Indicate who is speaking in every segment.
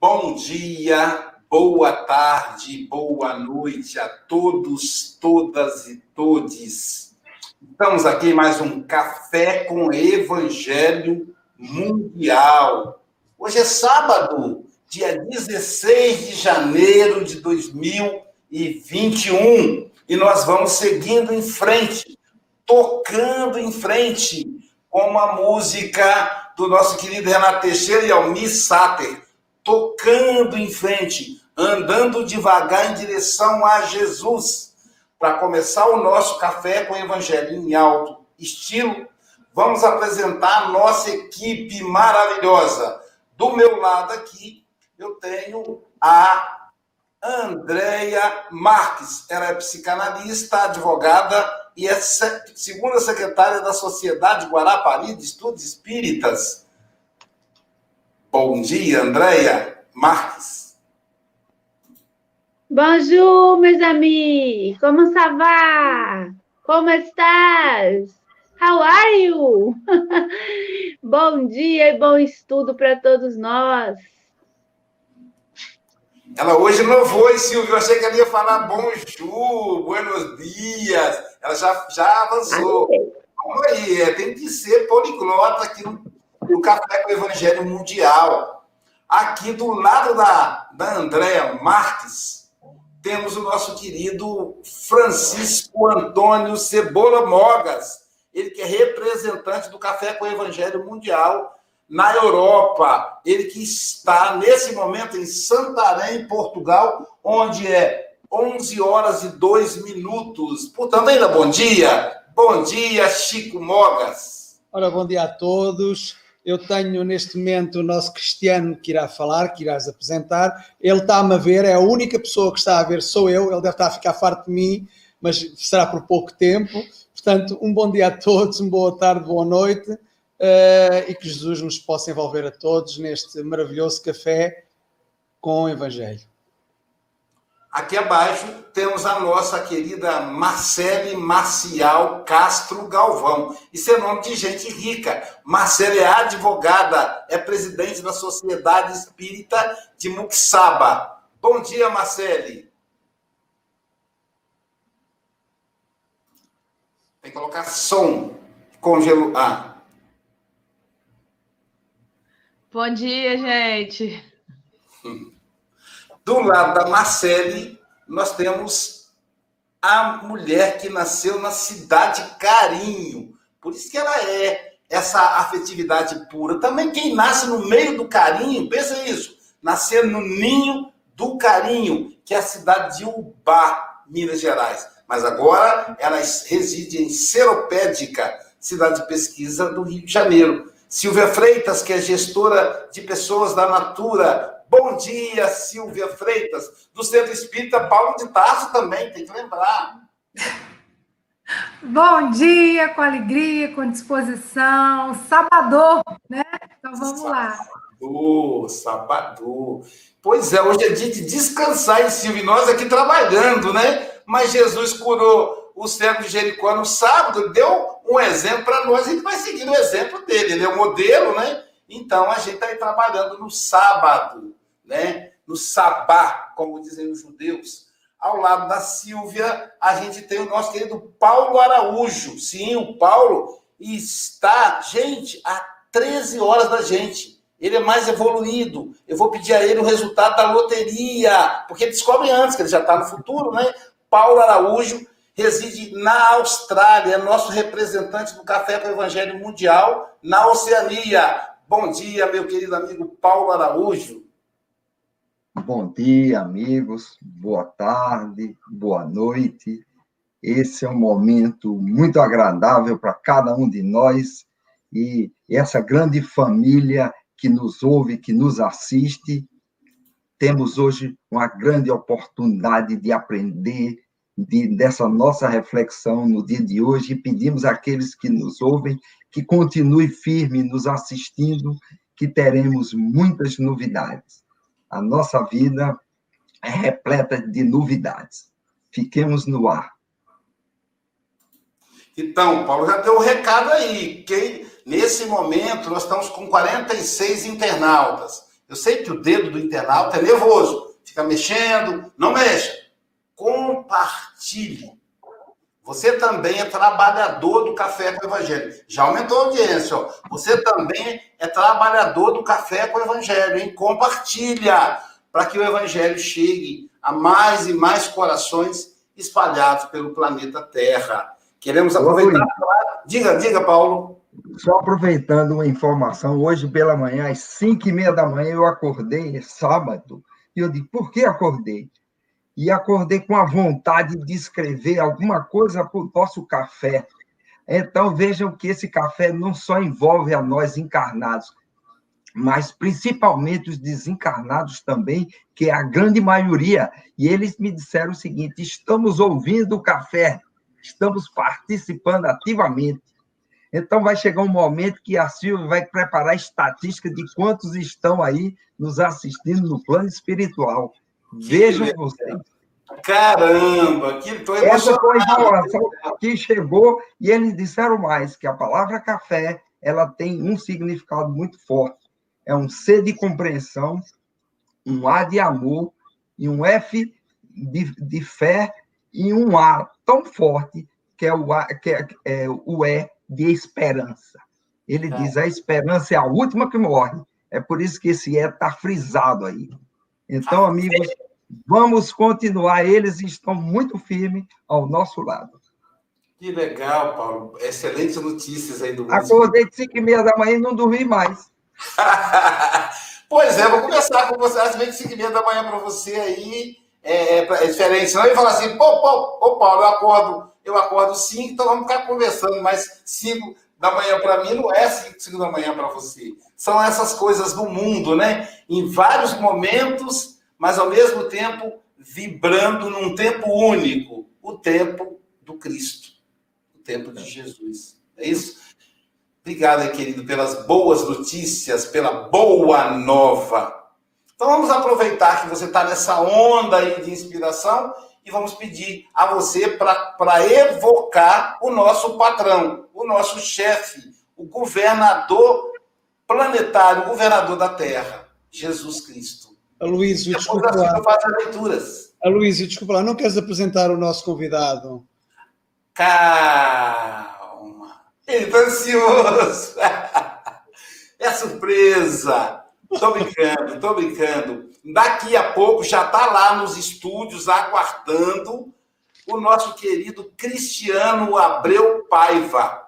Speaker 1: Bom dia, tarde, boa noite a todos, todas e todes. Estamos aqui mais um Café com Evangelho Mundial. Hoje é sábado, dia 16 de janeiro de 2021, e nós vamos seguindo em frente, tocando em frente com uma música do nosso querido Renato Teixeira e Almir Sater, tocando em frente andando devagar em direção a Jesus. Para começar o nosso café com o Evangelho em alto estilo, vamos apresentar a nossa equipe maravilhosa. Do meu lado aqui, eu tenho a Andréia Marques. Ela é psicanalista, advogada e é segunda secretária da Sociedade Guarapari de Estudos Espíritas. Bom dia, Andréia Marques.
Speaker 2: Bonjour, meus amigos! Como ça va? Como estás? How are you? bom dia e bom estudo para todos nós.
Speaker 1: Ela hoje não foi, Silvio. Eu achei que ela ia falar bonjour, buenos dias. Ela já, já avançou. Vamos aí, é, tem que ser poliglota aqui no, no Café com o Evangelho Mundial. Aqui do lado da, da Andréa Marques, temos o nosso querido Francisco Antônio Cebola Mogas, ele que é representante do Café com o Evangelho Mundial na Europa. Ele que está, nesse momento, em Santarém, Portugal, onde é 11 horas e 2 minutos. Portanto, ainda bom dia. Bom dia, Chico Mogas.
Speaker 3: Ora, bom dia a todos. Eu tenho neste momento o nosso Cristiano que irá falar, que irás apresentar. Ele está-me a ver, é a única pessoa que está a ver, sou eu. Ele deve estar a ficar farto de mim, mas será por pouco tempo. Portanto, um bom dia a todos, uma boa tarde, boa noite uh, e que Jesus nos possa envolver a todos neste maravilhoso café com o Evangelho.
Speaker 1: Aqui abaixo temos a nossa querida Marcele Marcial Castro Galvão. Isso é nome de gente rica. Marcele é advogada, é presidente da Sociedade Espírita de Muxaba. Bom dia, Marcele. Tem que colocar som. Congelo. Ah.
Speaker 4: Bom dia, gente.
Speaker 1: Do lado da Marcele, nós temos a mulher que nasceu na cidade Carinho. Por isso que ela é essa afetividade pura. Também quem nasce no meio do carinho, pensa isso, nascer no ninho do carinho, que é a cidade de Ubá, Minas Gerais. Mas agora ela reside em Seropédica, cidade de pesquisa do Rio de Janeiro. Silvia Freitas, que é gestora de pessoas da Natura, Bom dia, Silvia Freitas, do Centro Espírita Paulo de Tarso também, tem que lembrar.
Speaker 5: Bom dia, com alegria, com disposição, sabador, né? Então vamos lá.
Speaker 1: Sabador, sabador. Pois é, hoje é dia de descansar, hein, Silvia? E nós aqui trabalhando, né? Mas Jesus curou o cego de Jericó no sábado, deu um exemplo para nós, a gente vai seguir o exemplo dele, ele é o modelo, né? Então a gente está aí trabalhando no sábado né? no sabá, como dizem os judeus. Ao lado da Silvia, a gente tem o nosso querido Paulo Araújo. Sim, o Paulo está, gente, a 13 horas da gente. Ele é mais evoluído. Eu vou pedir a ele o resultado da loteria, porque descobre antes, que ele já está no futuro, né? Paulo Araújo reside na Austrália, é nosso representante do Café com o Evangelho Mundial na Oceania. Bom dia, meu querido amigo Paulo Araújo.
Speaker 6: Bom dia, amigos. Boa tarde, boa noite. Esse é um momento muito agradável para cada um de nós e essa grande família que nos ouve, que nos assiste. temos hoje uma grande oportunidade de aprender de, dessa nossa reflexão no dia de hoje e pedimos àqueles que nos ouvem que continue firme nos assistindo, que teremos muitas novidades. A nossa vida é repleta de novidades. Fiquemos no ar.
Speaker 1: Então, Paulo já deu um recado aí. Nesse momento, nós estamos com 46 internautas. Eu sei que o dedo do internauta é nervoso, fica mexendo, não mexa. Compartilhe. Você também é trabalhador do Café com o Evangelho. Já aumentou a audiência, ó. Você também é trabalhador do Café com o Evangelho, hein? Compartilha para que o Evangelho chegue a mais e mais corações espalhados pelo planeta Terra. Queremos aproveitar. Diga, diga, Paulo.
Speaker 6: Só aproveitando uma informação, hoje pela manhã, às 5 e meia da manhã, eu acordei, sábado, e eu digo, por que acordei? E acordei com a vontade de escrever alguma coisa para o nosso café. Então, vejam que esse café não só envolve a nós encarnados, mas principalmente os desencarnados também, que é a grande maioria. E eles me disseram o seguinte: estamos ouvindo o café, estamos participando ativamente. Então, vai chegar um momento que a Silvia vai preparar estatística de quantos estão aí nos assistindo no plano espiritual. Vejam vocês.
Speaker 1: Caramba, que
Speaker 6: tô Essa foi a informação que chegou e eles disseram mais, que a palavra café ela tem um significado muito forte. É um C de compreensão, um A de amor e um F de, de fé e um A tão forte que é o, a, que é, é o E de esperança. Ele é. diz: a esperança é a última que morre. É por isso que esse E está frisado aí. Então, amigos, vamos continuar. Eles estão muito firmes ao nosso lado.
Speaker 1: Que legal, Paulo. Excelentes notícias aí do
Speaker 6: Acordei de 5 e meia da manhã e não dormi mais.
Speaker 1: pois é, vou começar com você às vezes 5 e meia da manhã para você aí. É, é, é diferente. Senão ele fala assim, pô, pô, ô Paulo, eu acordo eu acordo 5, então vamos ficar conversando, mas 5 da manhã para mim não é 5 da manhã para você. São essas coisas do mundo, né? Em vários momentos, mas ao mesmo tempo vibrando num tempo único, o tempo do Cristo, o tempo de Jesus. É isso? Obrigado, querido, pelas boas notícias, pela boa nova. Então vamos aproveitar que você está nessa onda aí de inspiração e vamos pedir a você para evocar o nosso patrão, o nosso chefe, o governador planetário, o governador da Terra, Jesus Cristo.
Speaker 3: Aloysio, desculpa assim, lá. faço leituras. Aloysio, desculpa lá, não queres apresentar o nosso convidado?
Speaker 1: Calma. Ele está ansioso. É surpresa. Estou brincando, estou brincando. Daqui a pouco já está lá nos estúdios aguardando o nosso querido Cristiano Abreu Paiva.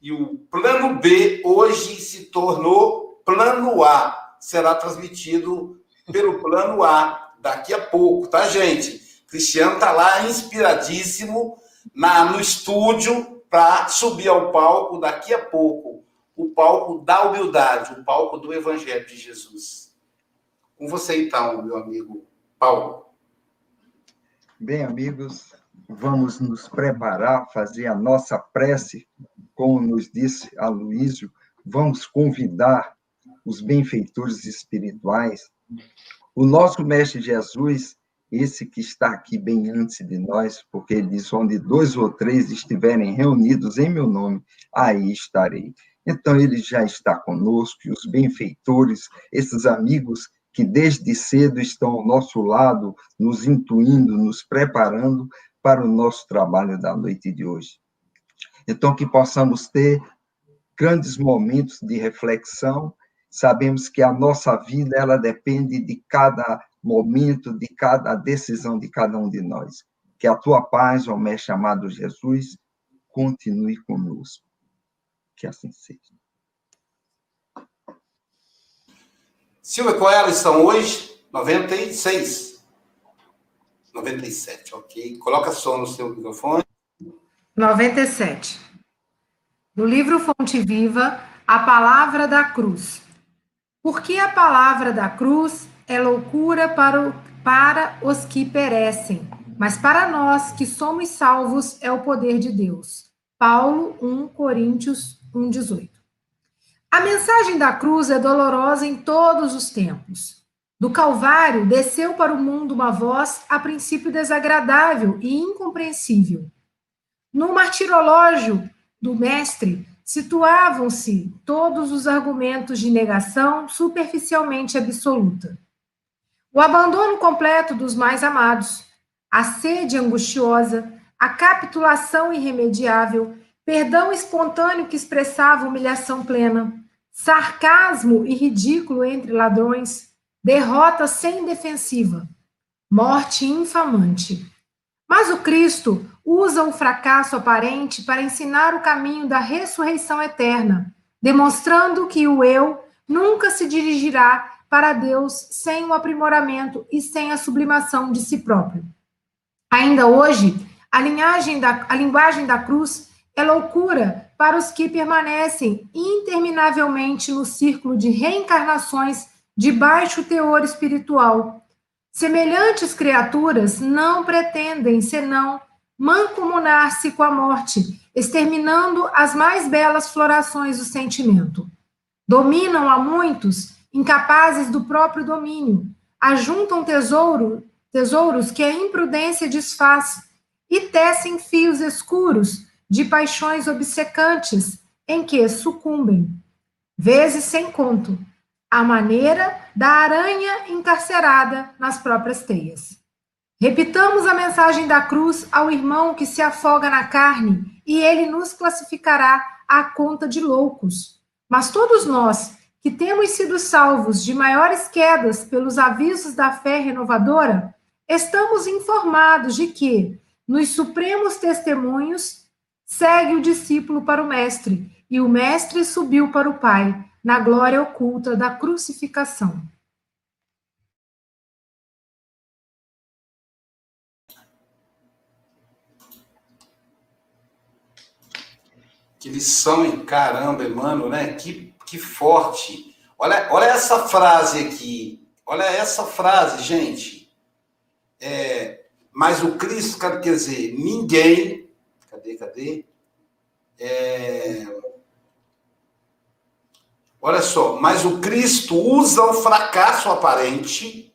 Speaker 1: E o plano B hoje se tornou plano A. Será transmitido pelo plano A daqui a pouco, tá, gente? Cristiano está lá inspiradíssimo na, no estúdio para subir ao palco daqui a pouco o palco da humildade, o palco do Evangelho de Jesus. Com você, então, meu amigo Paulo.
Speaker 6: Bem, amigos, vamos nos preparar, fazer a nossa prece, como nos disse Aloísio, vamos convidar os benfeitores espirituais. O nosso Mestre Jesus, esse que está aqui bem antes de nós, porque ele diz: onde dois ou três estiverem reunidos em meu nome, aí estarei. Então, ele já está conosco, e os benfeitores, esses amigos que desde cedo estão ao nosso lado, nos intuindo, nos preparando para o nosso trabalho da noite de hoje. Então, que possamos ter grandes momentos de reflexão. Sabemos que a nossa vida ela depende de cada momento, de cada decisão de cada um de nós. Que a tua paz, ó Mestre amado Jesus, continue conosco. Que assim seja.
Speaker 1: Silvia, qual é a lição hoje? 96. 97, ok. Coloca som no seu microfone.
Speaker 5: 97. No livro Fonte Viva, a palavra da cruz. Porque a palavra da cruz é loucura para, o, para os que perecem, mas para nós que somos salvos é o poder de Deus. Paulo 1 Coríntios 1:18. A mensagem da cruz é dolorosa em todos os tempos. Do Calvário desceu para o mundo uma voz a princípio desagradável e incompreensível. No martirológio do mestre situavam-se todos os argumentos de negação superficialmente absoluta. O abandono completo dos mais amados, a sede angustiosa, a capitulação irremediável, perdão espontâneo que expressava humilhação plena, sarcasmo e ridículo entre ladrões, derrota sem defensiva, morte infamante. Mas o Cristo usa o fracasso aparente para ensinar o caminho da ressurreição eterna, demonstrando que o eu nunca se dirigirá para Deus sem o aprimoramento e sem a sublimação de si próprio. Ainda hoje, a, da, a linguagem da cruz é loucura para os que permanecem interminavelmente no círculo de reencarnações de baixo teor espiritual. Semelhantes criaturas não pretendem senão mancomunar-se com a morte, exterminando as mais belas florações do sentimento. Dominam a muitos, incapazes do próprio domínio, ajuntam tesouro, tesouros que a imprudência desfaz e tecem fios escuros de paixões obcecantes em que sucumbem, vezes sem conto, à maneira da aranha encarcerada nas próprias teias. Repitamos a mensagem da cruz ao irmão que se afoga na carne, e ele nos classificará à conta de loucos. Mas todos nós, que temos sido salvos de maiores quedas pelos avisos da fé renovadora, estamos informados de que, nos supremos testemunhos, segue o discípulo para o Mestre, e o Mestre subiu para o Pai, na glória oculta da crucificação.
Speaker 1: Que lição, em Caramba, mano, né? Que, que forte. Olha, olha essa frase aqui. Olha essa frase, gente. É, mas o Cristo, quer dizer, ninguém. Cadê, cadê? É, olha só, mas o Cristo usa o fracasso aparente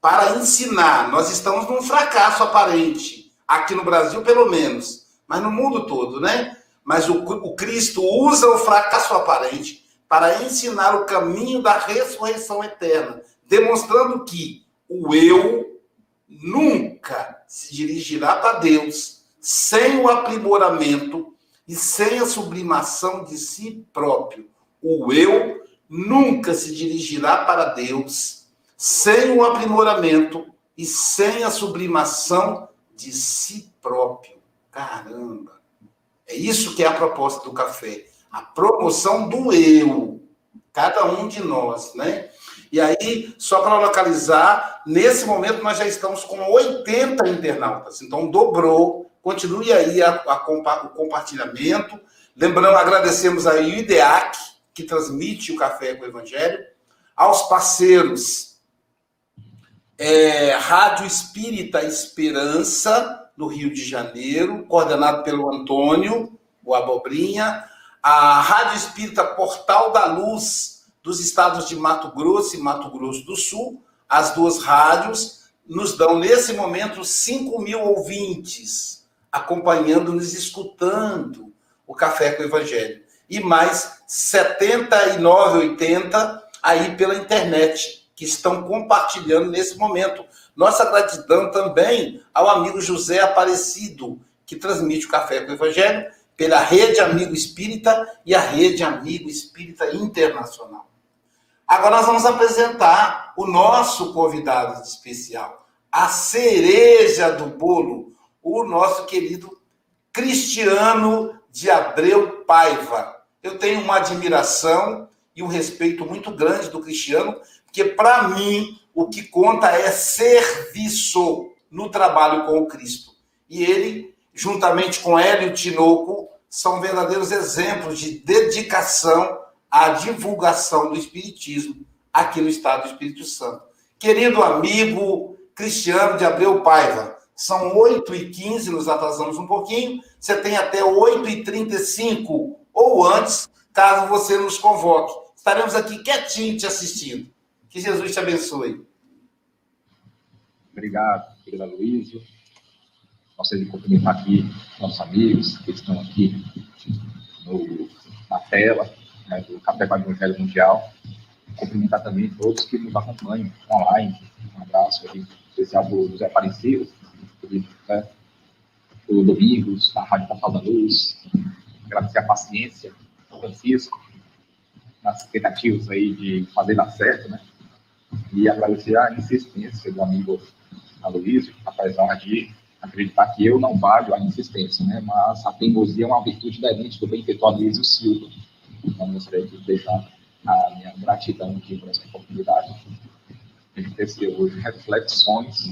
Speaker 1: para ensinar. Nós estamos num fracasso aparente, aqui no Brasil, pelo menos, mas no mundo todo, né? Mas o, o Cristo usa o fracasso aparente para ensinar o caminho da ressurreição eterna, demonstrando que o eu nunca se dirigirá para Deus sem o aprimoramento e sem a sublimação de si próprio. O eu nunca se dirigirá para Deus sem o aprimoramento e sem a sublimação de si próprio. Caramba! É isso que é a proposta do café. A promoção do eu. Cada um de nós, né? E aí, só para localizar, nesse momento nós já estamos com 80 internautas. Então, dobrou. Continue aí a, a, o compartilhamento. Lembrando, agradecemos aí o IDEAC, que transmite o Café com o Evangelho. Aos parceiros, é, Rádio Espírita Esperança, no Rio de Janeiro, coordenado pelo Antônio, o Abobrinha, a Rádio Espírita Portal da Luz dos estados de Mato Grosso e Mato Grosso do Sul, as duas rádios nos dão, nesse momento, 5 mil ouvintes acompanhando-nos, escutando o Café com o Evangelho. E mais 79, 80 aí pela internet, que estão compartilhando nesse momento nossa gratidão também ao amigo José Aparecido, que transmite o Café com o Evangelho pela Rede Amigo Espírita e a Rede Amigo Espírita Internacional. Agora nós vamos apresentar o nosso convidado especial, a cereja do bolo, o nosso querido Cristiano de Abreu Paiva. Eu tenho uma admiração e um respeito muito grande do Cristiano, porque para mim o que conta é serviço no trabalho com o Cristo. E ele, juntamente com Hélio Tinoco, são verdadeiros exemplos de dedicação à divulgação do Espiritismo aqui no Estado do Espírito Santo. querido amigo Cristiano de Abreu Paiva. São 8h15, nos atrasamos um pouquinho. Você tem até 8h35 ou antes, caso você nos convoque. Estaremos aqui quietinho te assistindo. Que Jesus te abençoe.
Speaker 7: Obrigado, querida Luísa. Gostaria de cumprimentar aqui nossos amigos que estão aqui no, na tela né, do Café com o Evangelho Mundial. Cumprimentar também todos que nos acompanham online. Um abraço aí, especial para o José Aparecido, né, do Domingos, da Rádio Portal da Luz. Agradecer a paciência do Francisco nas tentativas aí de fazer dar certo, né? E agradecer a insistência do amigo Aloysio, apesar de acreditar que eu não valho a insistência, né? Mas a teimosia é uma virtude inerente do benfeitor Aloysio Silva. Então, gostaria de deixar a minha gratidão aqui por essa oportunidade. A gente ter hoje reflexões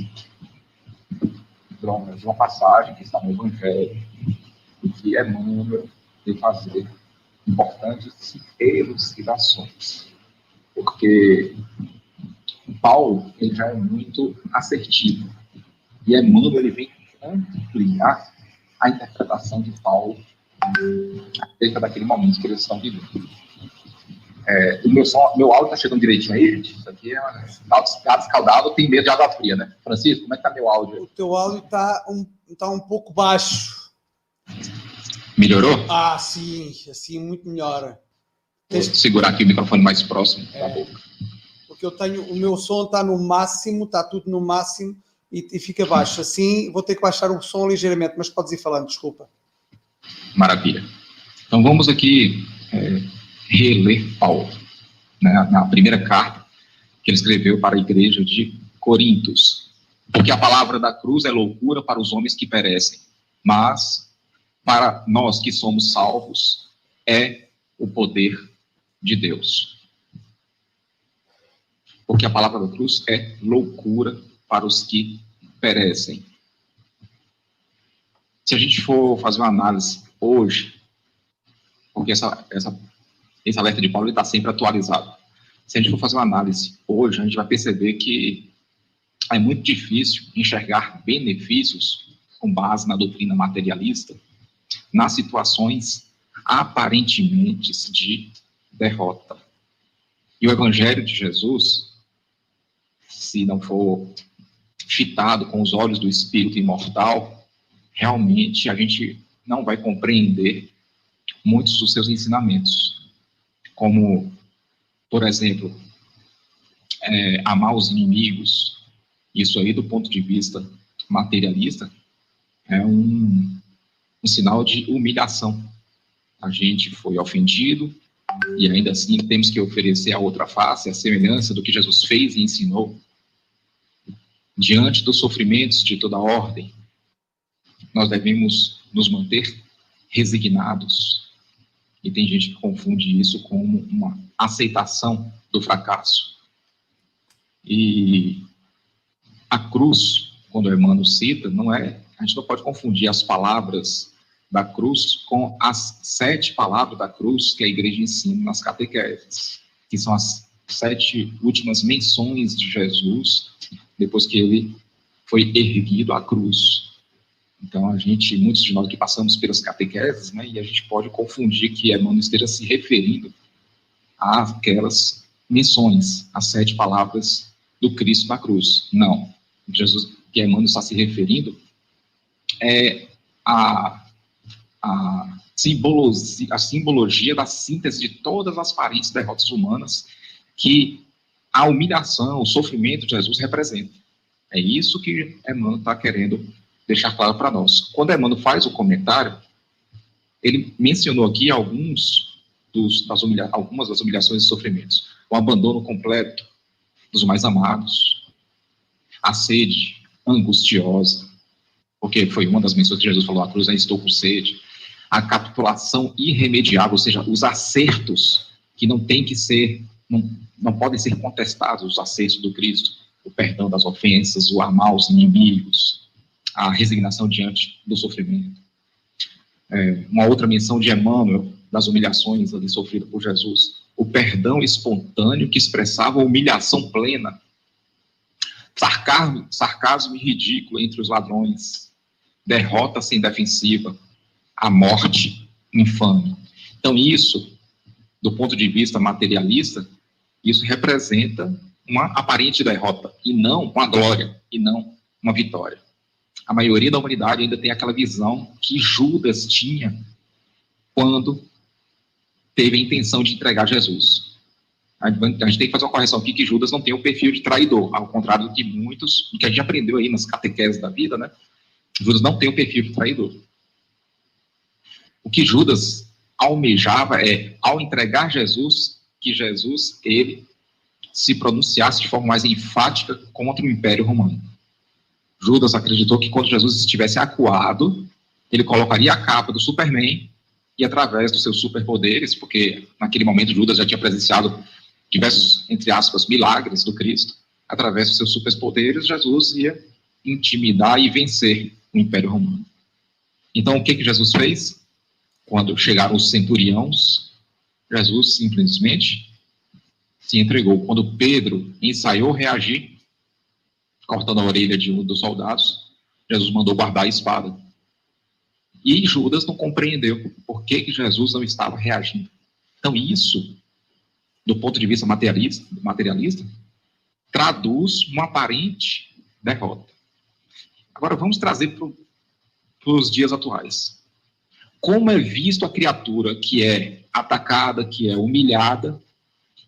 Speaker 7: de uma passagem que está no Evangelho, que é número de fazer importantes elucidações. Porque Paulo ele já é muito assertivo. E Emmanuel ele vem ampliar a interpretação de Paulo acerca daquele momento que eles estão vivendo. É, o meu, som, meu áudio está chegando direitinho aí, gente? Isso aqui é gato escaldado, tem medo de água fria, né? Francisco, como é que tá meu áudio?
Speaker 3: O teu áudio está um, tá um pouco baixo.
Speaker 7: Melhorou?
Speaker 3: Ah, sim, assim muito melhor.
Speaker 7: Vou segurar aqui o microfone mais próximo é, da boca.
Speaker 3: Porque eu tenho, o meu som está no máximo, está tudo no máximo e, e, fica baixo. Assim vou ter que baixar o som ligeiramente, mas podes ir falando, desculpa.
Speaker 7: Maravilha. Então vamos aqui é, reler Paulo, né, na primeira carta que ele escreveu para a igreja de Corintos. Porque a palavra da cruz é loucura para os homens que perecem, mas para nós que somos salvos é o poder de Deus. Porque a palavra da cruz é loucura para os que perecem. Se a gente for fazer uma análise hoje, porque essa, essa esse alerta de Paulo está sempre atualizado. Se a gente for fazer uma análise hoje, a gente vai perceber que é muito difícil enxergar benefícios com base na doutrina materialista nas situações aparentemente de derrota. E o Evangelho de Jesus, se não for fitado com os olhos do Espírito imortal, realmente a gente não vai compreender muitos dos seus ensinamentos como, por exemplo, é, amar os inimigos, isso aí, do ponto de vista materialista, é um, um sinal de humilhação. A gente foi ofendido e ainda assim temos que oferecer a outra face, a semelhança do que Jesus fez e ensinou. Diante dos sofrimentos de toda ordem, nós devemos nos manter resignados, e tem gente que confunde isso com uma aceitação do fracasso. E a cruz, quando o Emmanuel cita, não é, a gente não pode confundir as palavras da cruz com as sete palavras da cruz que a igreja ensina nas catequeses, que são as sete últimas menções de Jesus depois que ele foi erguido à cruz. Então, a gente, muitos de nós que passamos pelas catequeses, né, e a gente pode confundir que Emmanuel esteja se referindo àquelas menções, às sete palavras do Cristo na cruz. Não. Jesus, que Emmanuel está se referindo é a, a, simbologia, a simbologia da síntese de todas as aparentes derrotas humanas que a humilhação, o sofrimento de Jesus representa. É isso que Emmanuel está querendo deixar claro para nós. Quando Emmanuel faz o comentário, ele mencionou aqui alguns dos, das humilha, algumas das humilhações e sofrimentos. O abandono completo dos mais amados, a sede angustiosa, porque foi uma das menções que Jesus falou, a cruz, né, estou com sede, a capitulação irremediável, ou seja, os acertos que não tem que ser, não, não podem ser contestados, os acertos do Cristo, o perdão das ofensas, o amar os inimigos, a resignação diante do sofrimento. É, uma outra menção de Emmanuel, das humilhações ali sofridas por Jesus, o perdão espontâneo que expressava a humilhação plena sarcasmo, sarcasmo e ridículo entre os ladrões, derrota sem defensiva, a morte infame. Então, isso, do ponto de vista materialista, isso representa uma aparente derrota, e não uma glória, e não uma vitória. A maioria da humanidade ainda tem aquela visão que Judas tinha quando teve a intenção de entregar Jesus. A gente tem que fazer uma correção aqui que Judas não tem o perfil de traidor, ao contrário de muitos, que a gente aprendeu aí nas catequeses da vida, né? Judas não tem o perfil de traidor. O que Judas almejava é, ao entregar Jesus, que Jesus, ele, se pronunciasse de forma mais enfática contra o Império Romano. Judas acreditou que quando Jesus estivesse acuado, ele colocaria a capa do Superman e através dos seus superpoderes, porque naquele momento Judas já tinha presenciado diversos, entre aspas, milagres do Cristo, através dos seus superpoderes, Jesus ia intimidar e vencer o Império Romano. Então, o que, que Jesus fez? Quando chegaram os centuriões, Jesus simplesmente se entregou. Quando Pedro ensaiou reagir, cortando a orelha de um dos soldados, Jesus mandou guardar a espada. E Judas não compreendeu por que, que Jesus não estava reagindo. Então, isso, do ponto de vista materialista, materialista traduz uma aparente derrota. Agora, vamos trazer para os dias atuais. Como é visto a criatura que é atacada, que é humilhada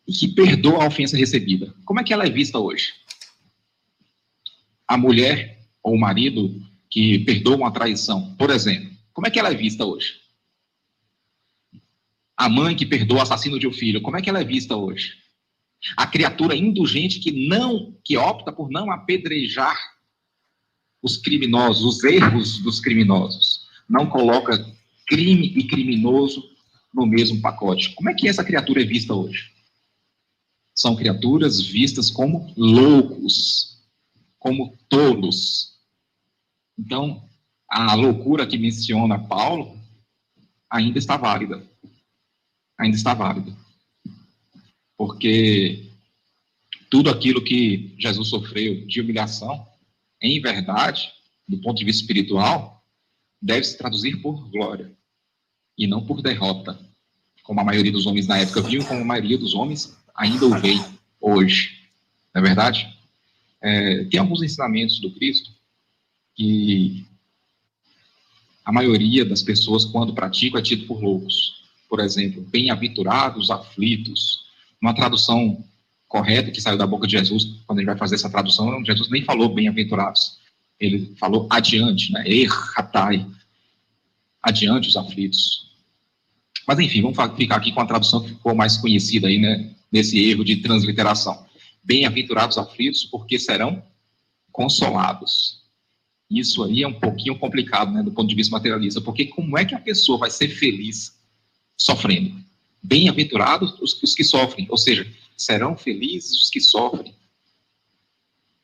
Speaker 7: e que perdoa a ofensa recebida? Como é que ela é vista hoje? A mulher ou o marido que perdoa uma traição, por exemplo, como é que ela é vista hoje? A mãe que perdoa o assassino de um filho, como é que ela é vista hoje? A criatura indulgente que não, que opta por não apedrejar os criminosos, os erros dos criminosos, não coloca crime e criminoso no mesmo pacote. Como é que essa criatura é vista hoje? São criaturas vistas como loucos, como tolos. Então, a loucura que menciona Paulo ainda está válida. Ainda está válida. Porque tudo aquilo que Jesus sofreu de humilhação, em verdade, do ponto de vista espiritual, deve se traduzir por glória e não por derrota, como a maioria dos homens na época viu, como a maioria dos homens ainda o vê hoje. Não é verdade? É, tem alguns ensinamentos do Cristo que a maioria das pessoas, quando praticam, é tido por loucos. Por exemplo, bem-aventurados aflitos. Uma tradução correta que saiu da boca de Jesus, quando ele vai fazer essa tradução, Jesus nem falou bem-aventurados. Ele falou adiante, né? Erratai. Adiante os aflitos. Mas enfim, vamos ficar aqui com a tradução que ficou mais conhecida aí, né? Nesse erro de transliteração. Bem-aventurados aflitos, porque serão consolados. Isso aí é um pouquinho complicado, né, do ponto de vista materialista, porque como é que a pessoa vai ser feliz sofrendo? Bem-aventurados os, os que sofrem, ou seja, serão felizes os que sofrem.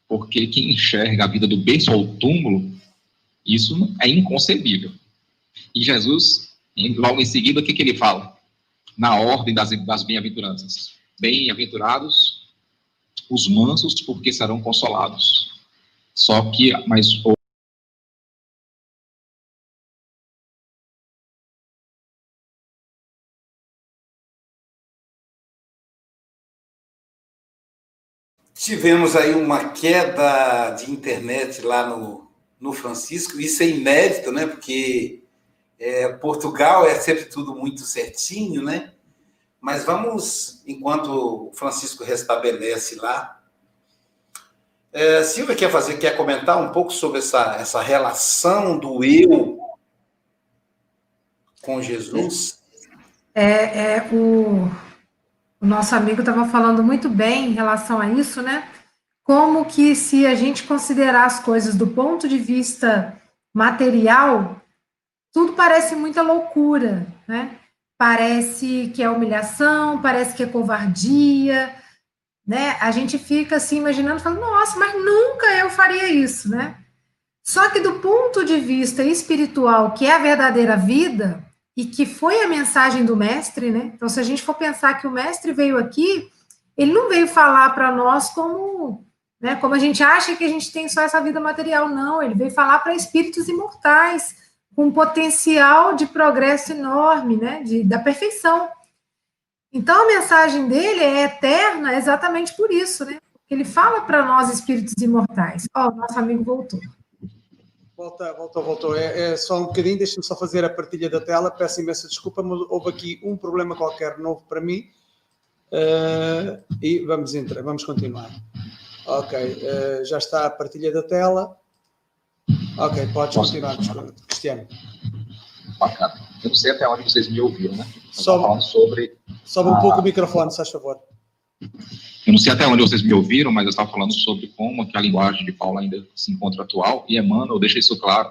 Speaker 7: Porque quem enxerga a vida do berço ao túmulo, isso é inconcebível. E Jesus, logo em seguida, o que, que ele fala? Na ordem das, das bem-aventuranças. Bem-aventurados os mansos, porque serão consolados. Só que, mas
Speaker 1: Tivemos aí uma queda de internet lá no, no Francisco, isso é inédito, né? Porque é, Portugal é sempre tudo muito certinho, né? Mas vamos, enquanto o Francisco restabelece lá. É, Silvia quer fazer, quer comentar um pouco sobre essa, essa relação do eu com Jesus?
Speaker 5: É, é o, o nosso amigo estava falando muito bem em relação a isso, né? Como que se a gente considerar as coisas do ponto de vista material, tudo parece muita loucura, né? Parece que é humilhação, parece que é covardia, né? A gente fica assim imaginando, falando, nossa, mas nunca eu faria isso, né? Só que do ponto de vista espiritual, que é a verdadeira vida, e que foi a mensagem do mestre, né? Então, se a gente for pensar que o mestre veio aqui, ele não veio falar para nós como Né? Como a gente acha que a gente tem só essa vida material, não, ele veio falar para espíritos imortais, com um potencial de progresso enorme, né? De, da perfeição. Então a mensagem dele é eterna exatamente por isso, né? Ele fala para nós, espíritos imortais. Ó, oh, nosso amigo voltou.
Speaker 3: Volta, voltou, voltou. É, é só um bocadinho, deixa-me só fazer a partilha da tela. Peço imensa desculpa, mas houve aqui um problema qualquer novo para mim. Uh, e vamos entrar, vamos continuar. Ok, uh, já está a partilha da tela. Ok, podes continuar, Cristiano.
Speaker 7: Bacana. Eu não sei até onde vocês me ouviram, né? Sobe, falando sobre.
Speaker 3: Sobe um a... pouco o microfone, se faz favor.
Speaker 7: Eu não sei até onde vocês me ouviram, mas eu estava falando sobre como a linguagem de Paulo ainda se encontra atual, e Emmanuel deixa isso claro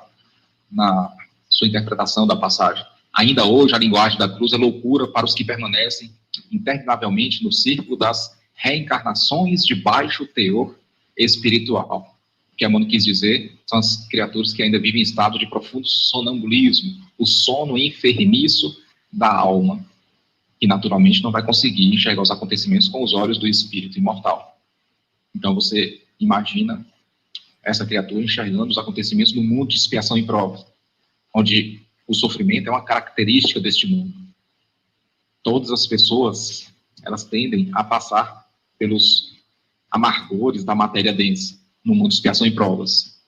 Speaker 7: na sua interpretação da passagem. Ainda hoje, a linguagem da cruz é loucura para os que permanecem interminavelmente no círculo das reencarnações de baixo teor espiritual. Que Emmanuel quis dizer são as criaturas que ainda vivem em estado de profundo sonambulismo, o sono enfermiço da alma, que naturalmente não vai conseguir enxergar os acontecimentos com os olhos do espírito imortal. Então você imagina essa criatura enxergando os acontecimentos no mundo de expiação e prova, onde o sofrimento é uma característica deste mundo. Todas as pessoas, elas tendem a passar pelos amargores da matéria densa no mundo de expiação e provas.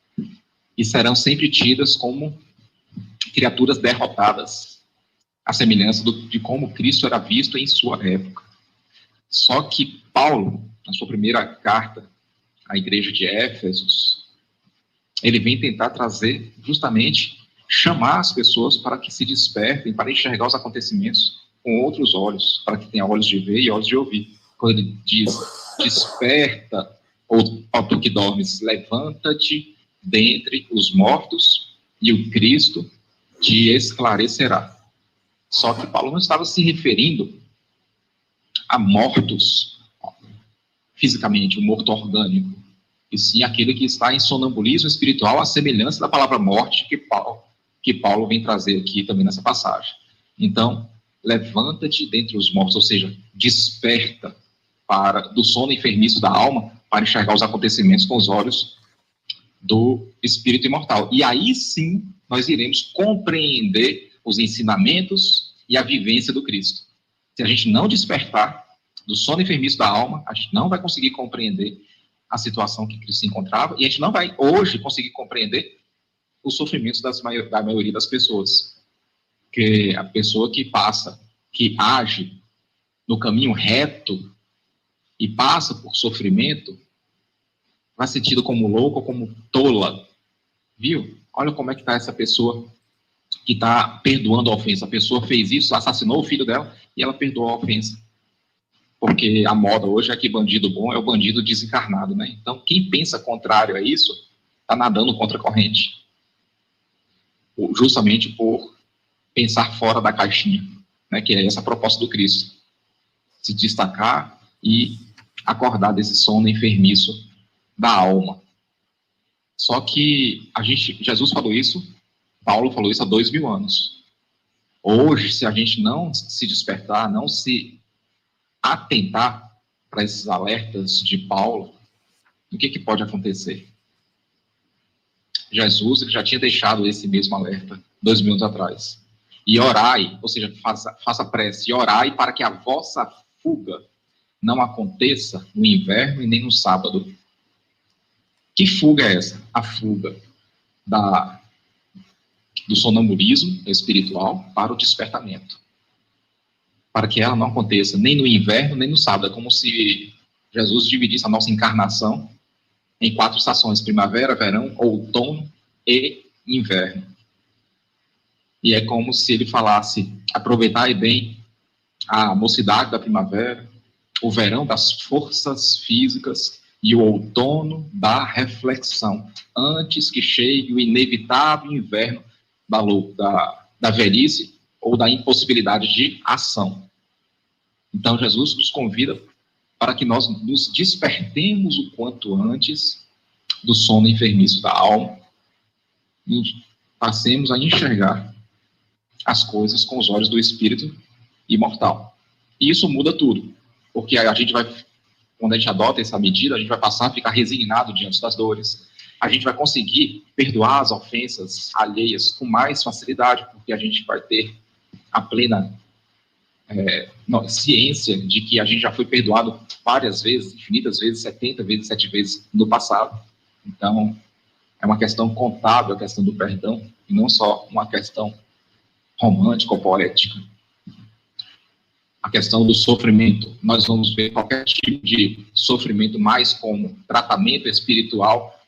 Speaker 7: E serão sempre tidas como criaturas derrotadas, a semelhança do, de como Cristo era visto em sua época. Só que Paulo, na sua primeira carta à igreja de Éfesos, ele vem tentar trazer justamente chamar as pessoas para que se despertem, para enxergar os acontecimentos com outros olhos, para que tenham olhos de ver e olhos de ouvir. Quando ele diz, desperta, ó, tu que dormes, levanta-te dentre os mortos e o Cristo te esclarecerá. Só que Paulo não estava se referindo a mortos fisicamente, o morto orgânico, e sim aquele que está em sonambulismo espiritual, a semelhança da palavra morte que Paulo, que Paulo vem trazer aqui também nessa passagem. Então, levanta-te dentre os mortos, ou seja, desperta para do sono enfermiço da alma para enxergar os acontecimentos com os olhos do espírito imortal. E aí sim nós iremos compreender os ensinamentos e a vivência do Cristo. Se a gente não despertar do sono enfermiço da alma, a gente não vai conseguir compreender a situação que Cristo se encontrava e a gente não vai hoje conseguir compreender os sofrimentos das, da maioria das pessoas. Que a pessoa que passa, que age no caminho reto e passa por sofrimento, vai ser tido como louco ou como tola. Viu? Olha como é que está essa pessoa que está perdoando a ofensa. A pessoa fez isso, assassinou o filho dela e ela perdoou a ofensa. Porque a moda hoje é que bandido bom é o bandido desencarnado, né? Então, quem pensa contrário a isso está nadando contra a corrente. Justamente por pensar fora da caixinha, né? Que é essa proposta do Cristo. Se destacar e acordar desse sono enfermiço da alma. Só que a gente, Jesus falou isso Paulo falou isso há dois mil anos. Hoje, se a gente não se despertar, não se atentar para esses alertas de Paulo, o que, que pode acontecer? Jesus já tinha deixado esse mesmo alerta dois mil anos atrás. E orai, ou seja, faça, faça prece, e orai para que a vossa fuga não aconteça no inverno e nem no sábado. Que fuga é essa? A fuga da do sonambulismo espiritual para o despertamento. Para que ela não aconteça nem no inverno, nem no sábado. É como se Jesus dividisse a nossa encarnação em quatro estações: primavera, verão, outono e inverno. E é como se ele falasse: aproveitai bem a mocidade da primavera, o verão das forças físicas e o outono da reflexão, antes que chegue o inevitável inverno da, da, da velhice ou da impossibilidade de ação. Então, Jesus nos convida para que nós nos despertemos o quanto antes do sono enfermiço da alma e passemos a enxergar as coisas com os olhos do espírito imortal. E isso muda tudo, porque a gente vai quando a gente adota essa medida, a gente vai passar a ficar resignado diante das dores. A gente vai conseguir perdoar as ofensas alheias com mais facilidade, porque a gente vai ter a plena é, não, ciência de que a gente já foi perdoado várias vezes, infinitas vezes, 70 vezes, 7 vezes no passado. Então, é uma questão contábil a questão do perdão, e não só uma questão romântica ou poética. A questão do sofrimento, nós vamos ver qualquer tipo de sofrimento mais como tratamento espiritual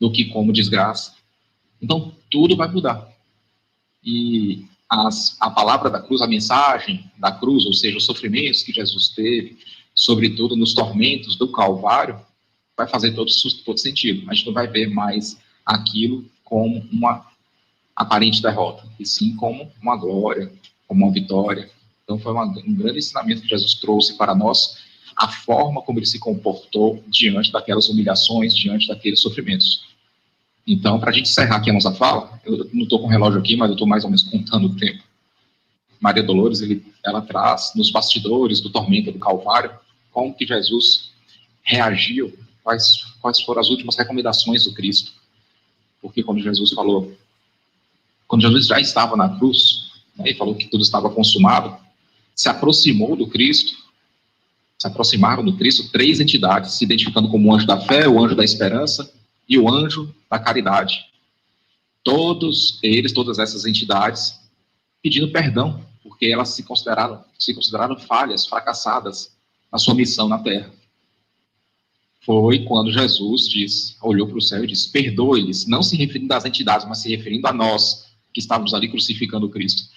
Speaker 7: do que como desgraça. Então, tudo vai mudar. E as, a palavra da cruz, a mensagem da cruz, ou seja, os sofrimentos que Jesus teve, sobretudo nos tormentos do Calvário, vai fazer todo, todo sentido. A gente não vai ver mais aquilo como uma aparente derrota, e sim como uma glória, como uma vitória. Então, foi uma, um grande ensinamento que Jesus trouxe para nós, a forma como ele se comportou diante daquelas humilhações, diante daqueles sofrimentos. Então, para a gente encerrar aqui a nossa fala, eu não estou com o relógio aqui, mas eu estou mais ou menos contando o tempo. Maria Dolores, ele, ela traz nos bastidores do tormento do Calvário como que Jesus reagiu, quais, quais foram as últimas recomendações do Cristo. Porque quando Jesus falou, quando Jesus já estava na cruz, né, e falou que tudo estava consumado, se aproximou do Cristo, se aproximaram do Cristo três entidades, se identificando como o anjo da fé, o anjo da esperança e o anjo da caridade. Todos eles, todas essas entidades, pedindo perdão, porque elas se consideraram, se consideraram falhas, fracassadas na sua missão na terra. Foi quando Jesus disse, olhou para o céu e disse: Perdoe-lhes, não se referindo às entidades, mas se referindo a nós, que estávamos ali crucificando Cristo.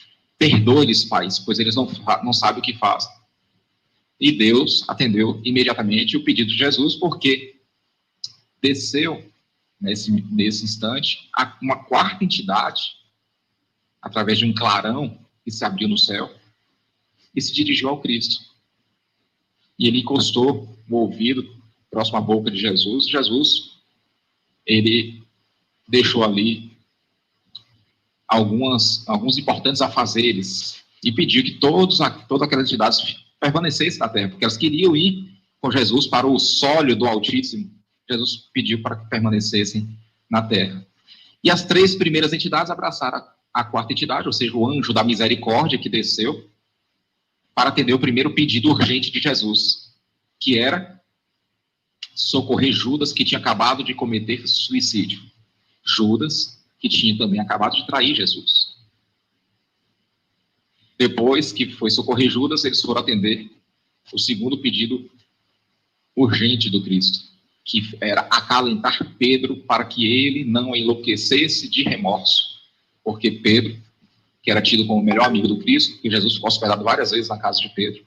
Speaker 7: Perdoe-lhes, Pai, pois eles não, não sabem o que fazem. E Deus atendeu imediatamente o pedido de Jesus, porque desceu nesse, nesse instante, uma quarta entidade, através de um clarão que se abriu no céu, e se dirigiu ao Cristo. E ele encostou o ouvido próximo à boca de Jesus. Jesus, ele deixou ali algumas, alguns importantes afazeres e pediu que todos, todas aquelas entidades permanecessem na terra, porque elas queriam ir com Jesus para o sólio do Altíssimo, Jesus pediu para que permanecessem na terra. E as três primeiras entidades abraçaram a, a quarta entidade, ou seja, o anjo da misericórdia que desceu para atender o primeiro pedido urgente de Jesus, que era socorrer Judas, que tinha acabado de cometer suicídio. Judas, que tinha também acabado de trair Jesus. Depois que foi socorrer Judas, eles foram atender o segundo pedido urgente do Cristo, que era acalentar Pedro para que ele não enlouquecesse de remorso, porque Pedro, que era tido como o melhor amigo do Cristo, que Jesus ficou hospedado várias vezes na casa de Pedro,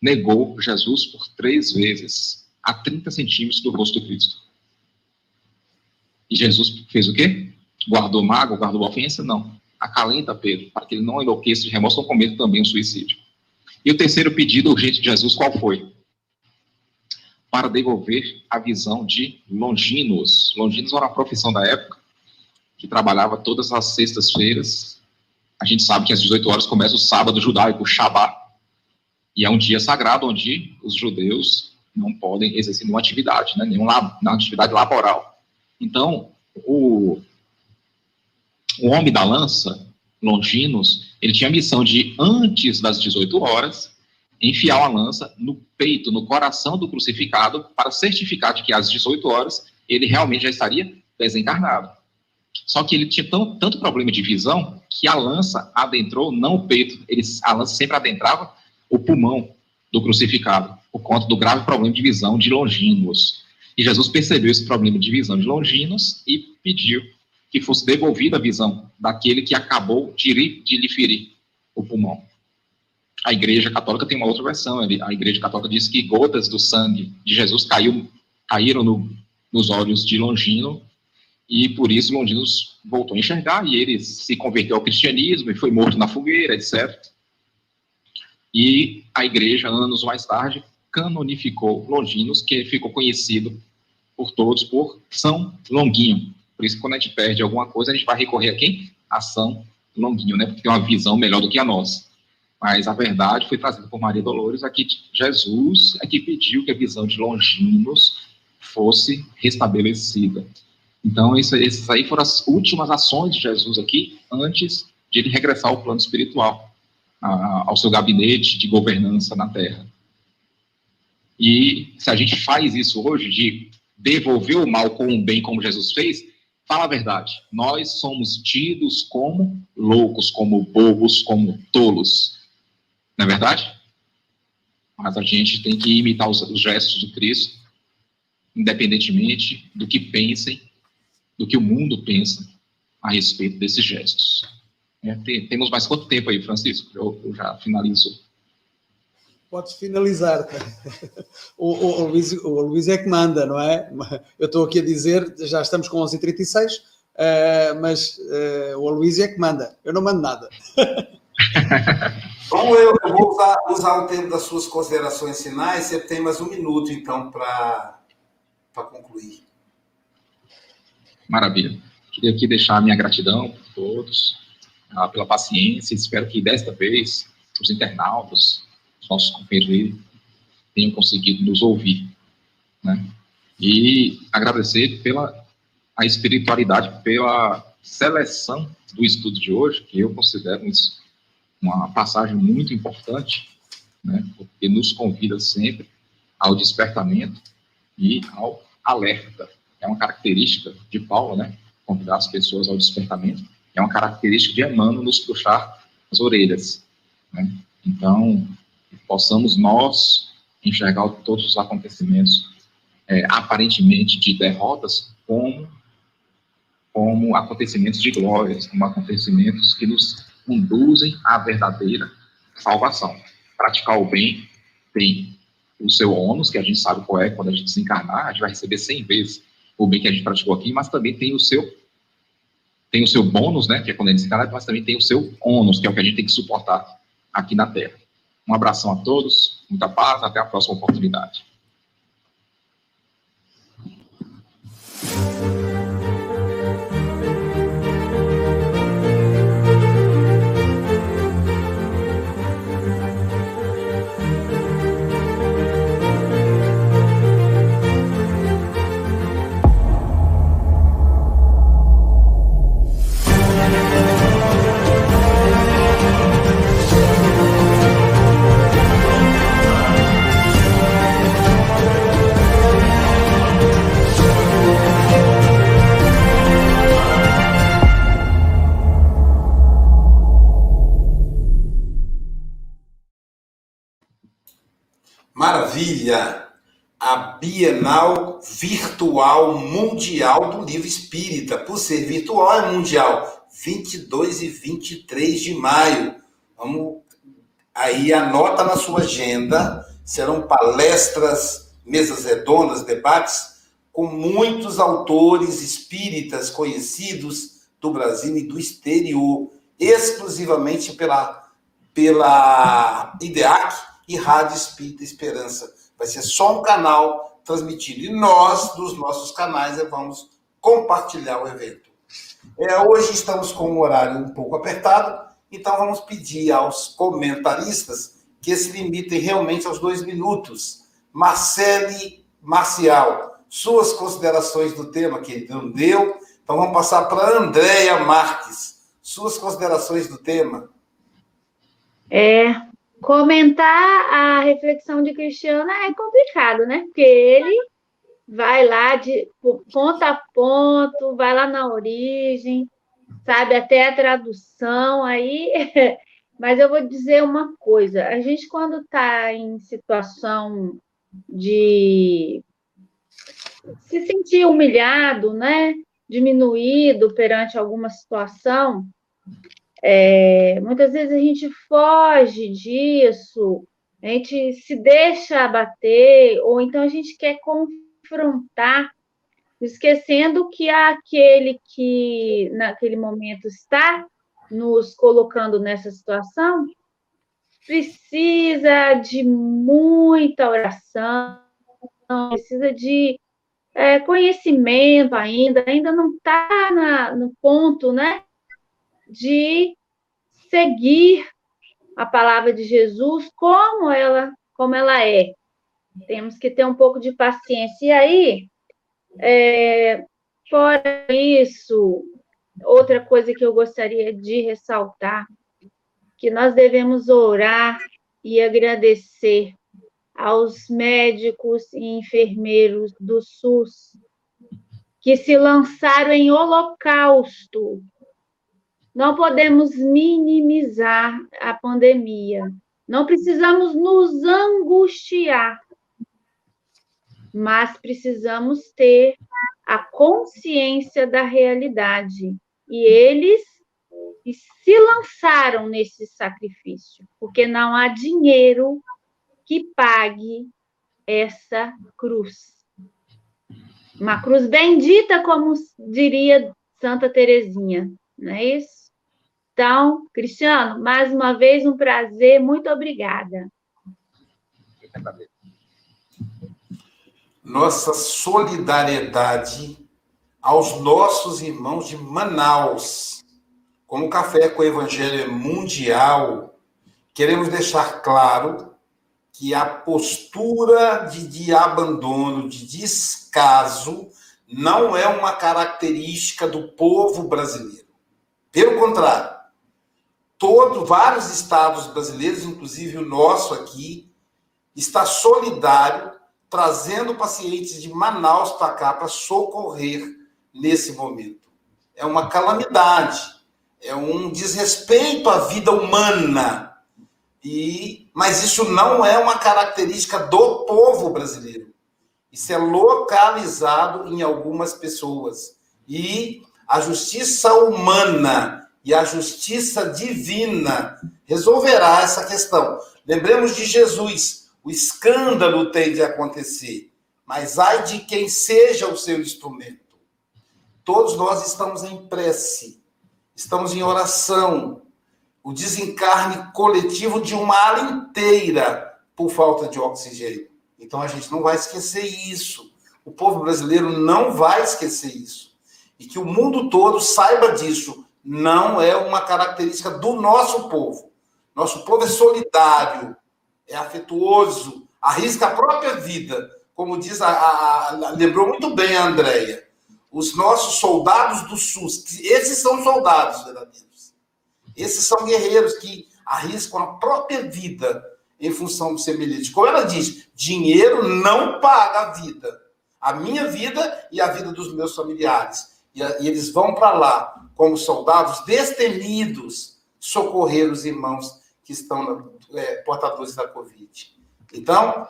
Speaker 7: negou Jesus por três vezes, a 30 centímetros do rosto do Cristo. E Jesus fez o quê? Guardou mágoa, guardou ofensa? Não. Acalenta Pedro, para que ele não enlouqueça de remorso, não cometa também um suicídio. E o terceiro pedido urgente de Jesus, qual foi? para devolver a visão de Longinos. Longinos era uma profissão da época que trabalhava todas as sextas-feiras. A gente sabe que às 18 horas começa o sábado judaico, o Shabat, e é um dia sagrado onde os judeus não podem exercer nenhuma atividade, né, nenhuma atividade laboral. Então, o, o homem da lança, Longinos, ele tinha a missão de, antes das 18 horas, enfiar uma lança no peito, no coração do crucificado, para certificar de que às 18 horas ele realmente já estaria desencarnado. Só que ele tinha tão, tanto problema de visão que a lança adentrou não o peito, ele, a lança sempre adentrava o pulmão do crucificado, por conta do grave problema de visão de Longinos. E Jesus percebeu esse problema de visão de Longinos e pediu que fosse devolvida a visão daquele que acabou de, lhe ferir o pulmão. A Igreja Católica tem uma outra versão. A Igreja Católica diz que gotas do sangue de Jesus caiu, caíram no, nos olhos de Longino e por isso Longino voltou a enxergar e ele se converteu ao cristianismo e foi morto na fogueira, etc. E a Igreja, anos mais tarde, canonificou Longinos, que ficou conhecido por todos por São Longuinho. Por isso, quando a gente perde alguma coisa, a gente vai recorrer a quem? A São Longuinho, né? Porque tem uma visão melhor do que a nossa. Mas a verdade foi trazida por Maria Dolores, aqui Jesus é que pediu que a visão de Longinos fosse restabelecida. Então, isso, essas aí foram as últimas ações de Jesus aqui, antes de ele regressar ao plano espiritual, a, ao seu gabinete de governança na Terra. E se a gente faz isso hoje, de devolver o mal com o bem, como Jesus fez, fala a verdade. Nós somos tidos como loucos, como bobos, como tolos. Não é verdade? Mas a gente tem que imitar os, os gestos de Cristo, independentemente do que pensem, do que o mundo pensa a respeito desses gestos. É, tem, temos mais quanto tempo aí, Francisco? Eu, eu já finalizo.
Speaker 3: Podes finalizar. O, o, o, Luís, o Luís é que manda, não é? Eu estou aqui a dizer, já estamos com 11h36, uh, eh, mas uh, o Luís é que manda. Eu não mando nada.
Speaker 1: Como eu, eu vou usar, usar, o tempo das suas considerações finais, você tem mais um minuto, então, para concluir.
Speaker 7: Maravilha. Queria aqui deixar a minha gratidão por todos, ah, pela paciência. Espero que desta vez os internautas, nossos companheiros tenham conseguido nos ouvir, né? E agradecer pela a espiritualidade, pela seleção do estudo de hoje, que eu considero isso uma passagem muito importante, né? Porque nos convida sempre ao despertamento e ao alerta. É uma característica de Paulo, né? Convidar as pessoas ao despertamento. É uma característica de Emmanuel nos puxar as orelhas, né? Então, possamos nós enxergar todos os acontecimentos é, aparentemente de derrotas como, como acontecimentos de glórias, como acontecimentos que nos conduzem à verdadeira salvação. Praticar o bem tem o seu ônus, que a gente sabe qual é, quando a gente desencarnar, a gente vai receber 100 vezes o bem que a gente praticou aqui, mas também tem o seu tem o seu bônus, né, que é quando a gente desencarna, mas também tem o seu ônus, que é o que a gente tem que suportar aqui na Terra. Um abração a todos, muita paz, até a próxima oportunidade.
Speaker 1: A Bienal Virtual Mundial do Livro Espírita. Por ser virtual, é mundial. 22 e 23 de maio. Vamos aí, anota na sua agenda. Serão palestras, mesas redondas, debates com muitos autores espíritas conhecidos do Brasil e do exterior, exclusivamente pela, pela IDEAC, e Rádio Espírita Esperança. Vai ser só um canal transmitido. E nós, dos nossos canais, vamos compartilhar o evento. É, hoje estamos com um horário um pouco apertado, então vamos pedir aos comentaristas que se limitem realmente aos dois minutos. Marcele Marcial, suas considerações do tema que ele não deu. Então vamos passar para Andréia Marques. Suas considerações do tema.
Speaker 2: É, Comentar a reflexão de Cristiana é complicado, né? Porque ele vai lá de ponto a ponto, vai lá na origem, sabe, até a tradução aí. Mas eu vou dizer uma coisa: a gente, quando está em situação de se sentir humilhado, né? Diminuído perante alguma situação, é, muitas vezes a gente foge disso, a gente se deixa abater, ou então a gente quer confrontar, esquecendo que aquele que naquele momento está nos colocando nessa situação precisa de muita oração, precisa de é, conhecimento ainda, ainda não está no ponto, né? De seguir a palavra de Jesus como ela, como ela é. Temos que ter um pouco de paciência. E aí, é, fora isso, outra coisa que eu gostaria de ressaltar, que nós devemos orar e agradecer aos médicos e enfermeiros do SUS que se lançaram em holocausto. Não podemos minimizar a pandemia. Não precisamos nos angustiar, mas precisamos ter a consciência da realidade. E eles se lançaram nesse sacrifício, porque não há dinheiro que pague essa cruz. Uma cruz bendita, como diria Santa Teresinha, não é isso? Então, Cristiano, mais uma vez um prazer, muito obrigada.
Speaker 1: Nossa solidariedade aos nossos irmãos de Manaus. Como o Café com o Evangelho é mundial, queremos deixar claro que a postura de, de abandono, de descaso, não é uma característica do povo brasileiro. Pelo contrário, todo, vários estados brasileiros, inclusive o nosso aqui, está solidário, trazendo pacientes de Manaus para cá para socorrer nesse momento. É uma calamidade, é um desrespeito à vida humana e, mas isso não é uma característica do povo brasileiro. Isso é localizado em algumas pessoas. E a justiça humana e a justiça divina resolverá essa questão. Lembremos de Jesus. O escândalo tem de acontecer, mas ai de quem seja o seu instrumento. Todos nós estamos em prece, estamos em oração, o desencarne coletivo de uma ala inteira por falta de oxigênio. Então a gente não vai esquecer isso. O povo brasileiro não vai esquecer isso. E que o mundo todo saiba disso. Não é uma característica do nosso povo. Nosso povo é solidário, é afetuoso, arrisca a própria vida. Como diz a, a, a lembrou muito bem a Andréia. Os nossos soldados do SUS, esses são soldados verdadeiros esses são guerreiros que arriscam a própria vida em função do semelhante. Como ela diz, dinheiro não paga a vida. A minha vida e a vida dos meus familiares. E, e eles vão para lá como soldados destemidos socorrer os irmãos que estão é, portadores da Covid. Então,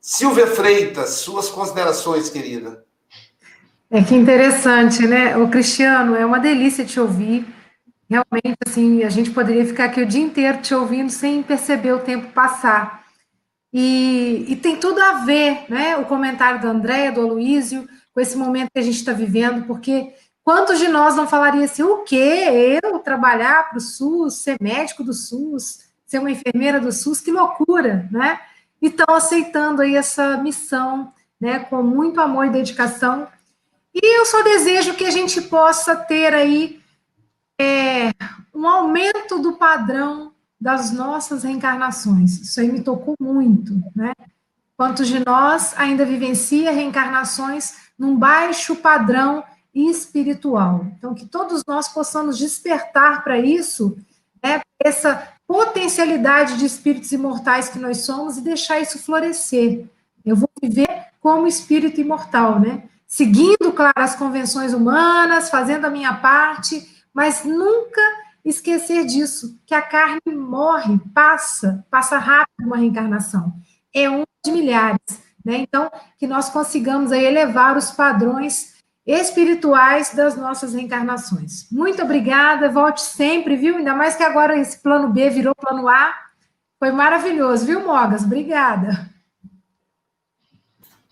Speaker 1: Silvia Freitas, suas considerações, querida.
Speaker 5: É que interessante, né? O Cristiano, é uma delícia te ouvir. Realmente, assim, a gente poderia ficar aqui o dia inteiro te ouvindo sem perceber o tempo passar. E, e tem tudo a ver, né? O comentário da Andréia, do Aloísio, com esse momento que a gente está vivendo, porque quantos de nós não falaria assim, o quê? Eu trabalhar para o SUS, ser médico do SUS, ser uma enfermeira do SUS, que loucura, né? E estão aceitando aí essa missão, né, com muito amor e dedicação. E eu só desejo que a gente possa ter aí é, um aumento do padrão das nossas reencarnações. Isso aí me tocou muito, né? Quantos de nós ainda vivencia reencarnações num baixo padrão espiritual? Então, que todos nós possamos despertar para isso, né, essa potencialidade de espíritos imortais que nós somos e deixar isso florescer. Eu vou viver como espírito imortal, né? Seguindo, claro, as convenções humanas, fazendo a minha parte, mas nunca esquecer disso, que a carne morre, passa, passa rápido uma reencarnação. É um de milhares, né? Então, que nós consigamos aí elevar os padrões espirituais das nossas reencarnações. Muito obrigada, volte sempre, viu? Ainda mais que agora esse plano B virou plano A. Foi maravilhoso, viu, Mogas? Obrigada.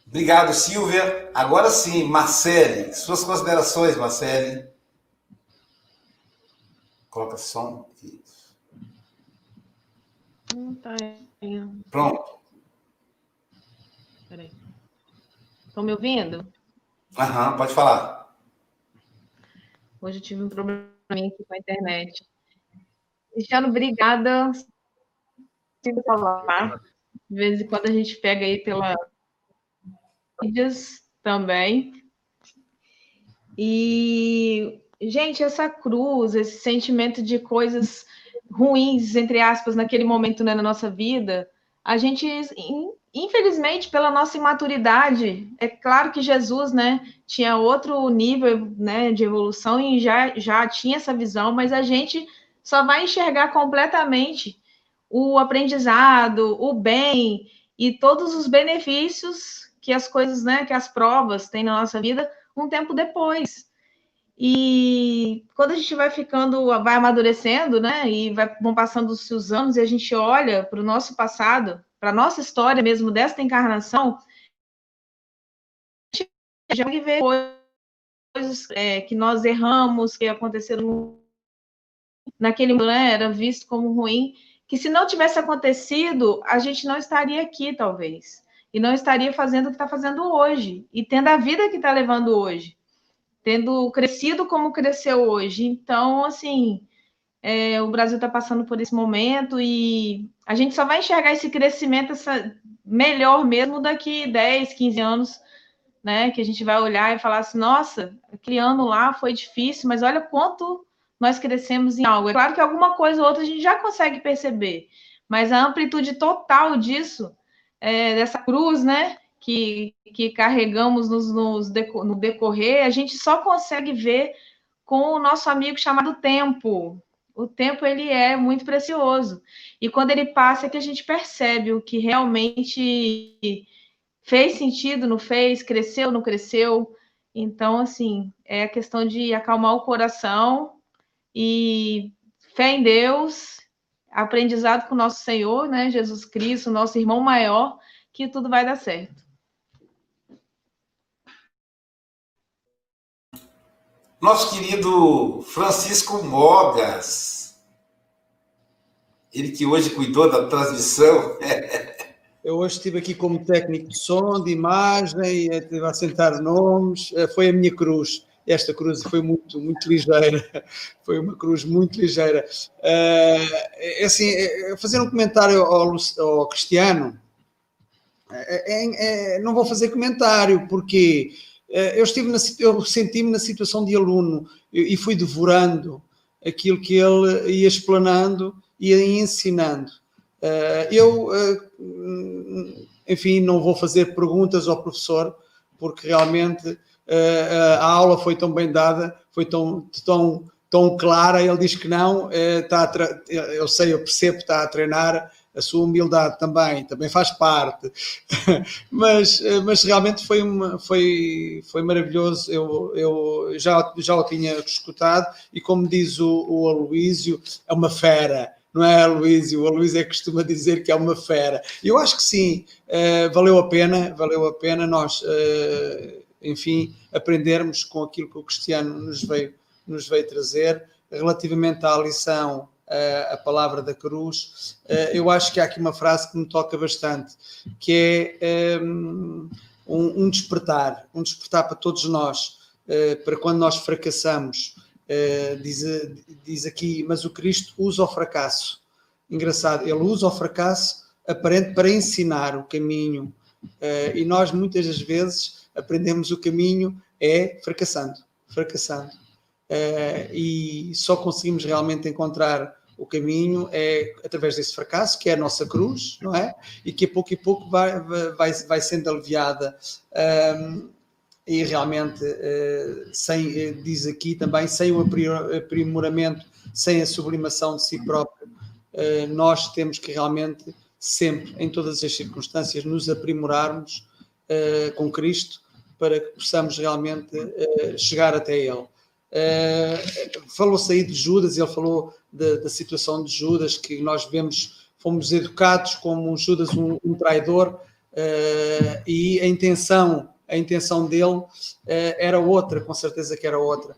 Speaker 1: Obrigado, Silvia. Agora sim, Marcele, suas considerações, Marcele. Coloca som.
Speaker 4: Tá.
Speaker 1: Pronto.
Speaker 4: Estão me ouvindo?
Speaker 1: Aham, pode falar.
Speaker 4: Hoje eu tive um problema aqui com a internet. Cristiano, obrigada. consigo falar. De vez em quando a gente pega aí pela mídias também. E, gente, essa cruz, esse sentimento de coisas ruins, entre aspas, naquele momento né, na nossa vida, a gente, infelizmente, pela nossa imaturidade, é claro que Jesus, né, tinha outro nível, né, de evolução e já, já tinha essa visão, mas a gente só vai enxergar completamente o aprendizado, o bem e todos os benefícios que as coisas, né, que as provas têm na nossa vida um tempo depois. E quando a gente vai ficando, vai amadurecendo, né, e vai, vão passando os anos e a gente olha para o nosso passado, para a nossa história mesmo desta encarnação, a gente vê coisas é, que nós erramos, que aconteceram naquele momento, né, era visto como ruim, que se não tivesse acontecido, a gente não estaria aqui, talvez, e não estaria fazendo o que está fazendo hoje, e tendo a vida que está levando hoje tendo crescido como cresceu hoje. Então, assim, é, o Brasil está passando por esse momento e a gente só vai enxergar esse crescimento essa, melhor mesmo daqui 10, 15 anos, né? Que a gente vai olhar e falar assim, nossa, ano lá foi difícil, mas olha quanto nós crescemos em algo. É claro que alguma coisa ou outra a gente já consegue perceber, mas a amplitude total disso, é, dessa cruz, né? que, que carregamos nos, nos no decorrer, a gente só consegue ver com o nosso amigo chamado tempo. O tempo ele é muito precioso. E quando ele passa é que a gente percebe o que realmente fez sentido, não fez, cresceu, não cresceu. Então, assim, é a questão de acalmar o coração e fé em Deus, aprendizado com o nosso Senhor, né, Jesus Cristo, nosso irmão maior, que tudo vai dar certo.
Speaker 1: Nosso querido Francisco Mogas, ele que hoje cuidou da transmissão.
Speaker 3: Eu hoje estive aqui como técnico de som, de imagem, estive a sentar nomes, eh, foi a minha cruz. Esta cruz foi muito, muito ligeira, foi uma cruz muito ligeira. É assim, fazer um comentário ao, Cristiano, é, é, não vou fazer comentário, porque eh, eu estive na, eu senti-me na situação de aluno e fui devorando aquilo que ele ia explanando e ia ensinando. Eh, eu, eh, enfim, não vou fazer perguntas ao professor, porque realmente a aula foi tão bem dada, foi tão, tão, tão clara. Ele diz que não, está eu sei, eu percebo, está a treinar a sua humildade também, também faz parte, mas, mas realmente foi, uma, foi, foi maravilhoso, eu, eu já, já o tinha escutado e como diz o, o Aloísio, é uma fera, não é Aloísio, o Aloísio é que costuma dizer que é uma fera, eu acho que sim, uh, valeu a pena, valeu a pena nós, uh, enfim, aprendermos com aquilo que o Cristiano nos veio, nos veio trazer, relativamente à lição a palavra da cruz, eh, eu acho que há aqui uma frase que me toca bastante, que é ehm, um, um despertar, um despertar para todos nós, eh, para quando nós fracassamos. Eh, diz, diz aqui, mas o Cristo usa o fracasso. Engraçado, ele usa o fracasso aparente para ensinar o caminho. e nós muitas das vezes aprendemos o caminho é fracassando, fracassando. Uh, e só conseguimos realmente encontrar o caminho é através desse fracasso, que é a nossa cruz, não é? E que a pouco e pouco vai, vai, vai sendo aliviada. Um, e realmente, uh, sem, uh, diz aqui também, sem o aprimoramento, sem a sublimação de si próprio, uh, nós temos que realmente, sempre, em todas as circunstâncias, nos aprimorarmos com Cristo para que possamos realmente chegar até Ele. Uh, Falou-se aí de Judas, ele falou da, da, situação de Judas, que nós vemos, fomos educados como Judas um, um traidor, uh, e a intenção, a intenção dele uh, era outra, com certeza que era outra.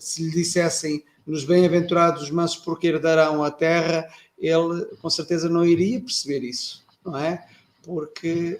Speaker 3: se lhe dissessem nos bem-aventurados mansos porque herdarão a terra, ele com certeza não iria perceber isso, não é? Porque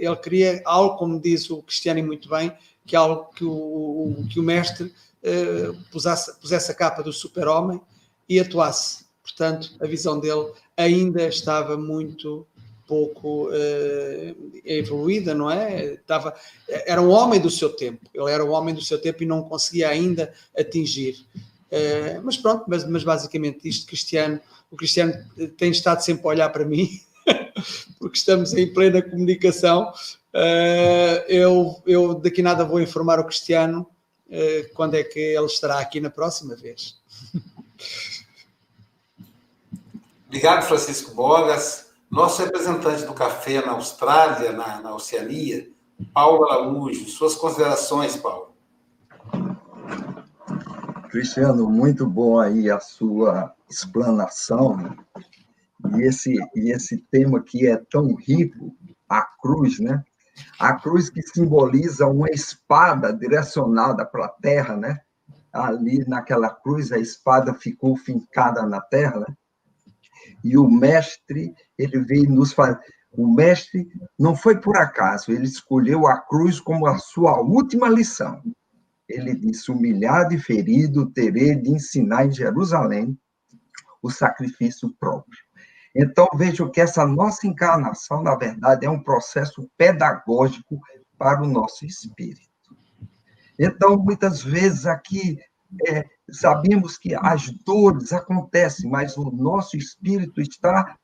Speaker 3: ele queria algo, como diz o Cristiano muito bem, que algo que o, que o mestre uh, pusesse, pusesse a capa do super-homem e atuasse. Portanto, a visão dele ainda estava muito pouco uh, evoluída, não é? Estava, era um homem do seu tempo, ele era um homem do seu tempo e não conseguia ainda atingir. Uh, mas pronto, mas, mas, basicamente isto, Cristiano, o Cristiano tem estado sempre a olhar para mim, porque estamos em plena comunicação. Uh, eu, eu daqui nada vou informar o Cristiano quando é que ele estará aqui na próxima vez.
Speaker 1: Obrigado, Francisco Bogas. Nosso representante do café na Austrália, na, na Oceania, Paulo Araújo. Suas considerações, Paulo.
Speaker 6: Cristiano, muito bom aí a sua explanação. Né? E esse, e esse tema que é tão rico, a cruz, né? A cruz que simboliza uma espada direcionada para a terra, né? Ali naquela cruz, a espada ficou fincada na terra, né? E o mestre, ele veio nos fazer. O mestre não foi por acaso, ele escolheu a cruz como a sua última lição. Ele disse: humilhado e ferido, terei de ensinar em Jerusalém o sacrifício próprio. Então, vejo que essa nossa encarnação, na verdade, é um processo pedagógico para o nosso espírito. Então, muitas vezes aqui é, sabemos que as dores acontecem, mas o nosso espírito está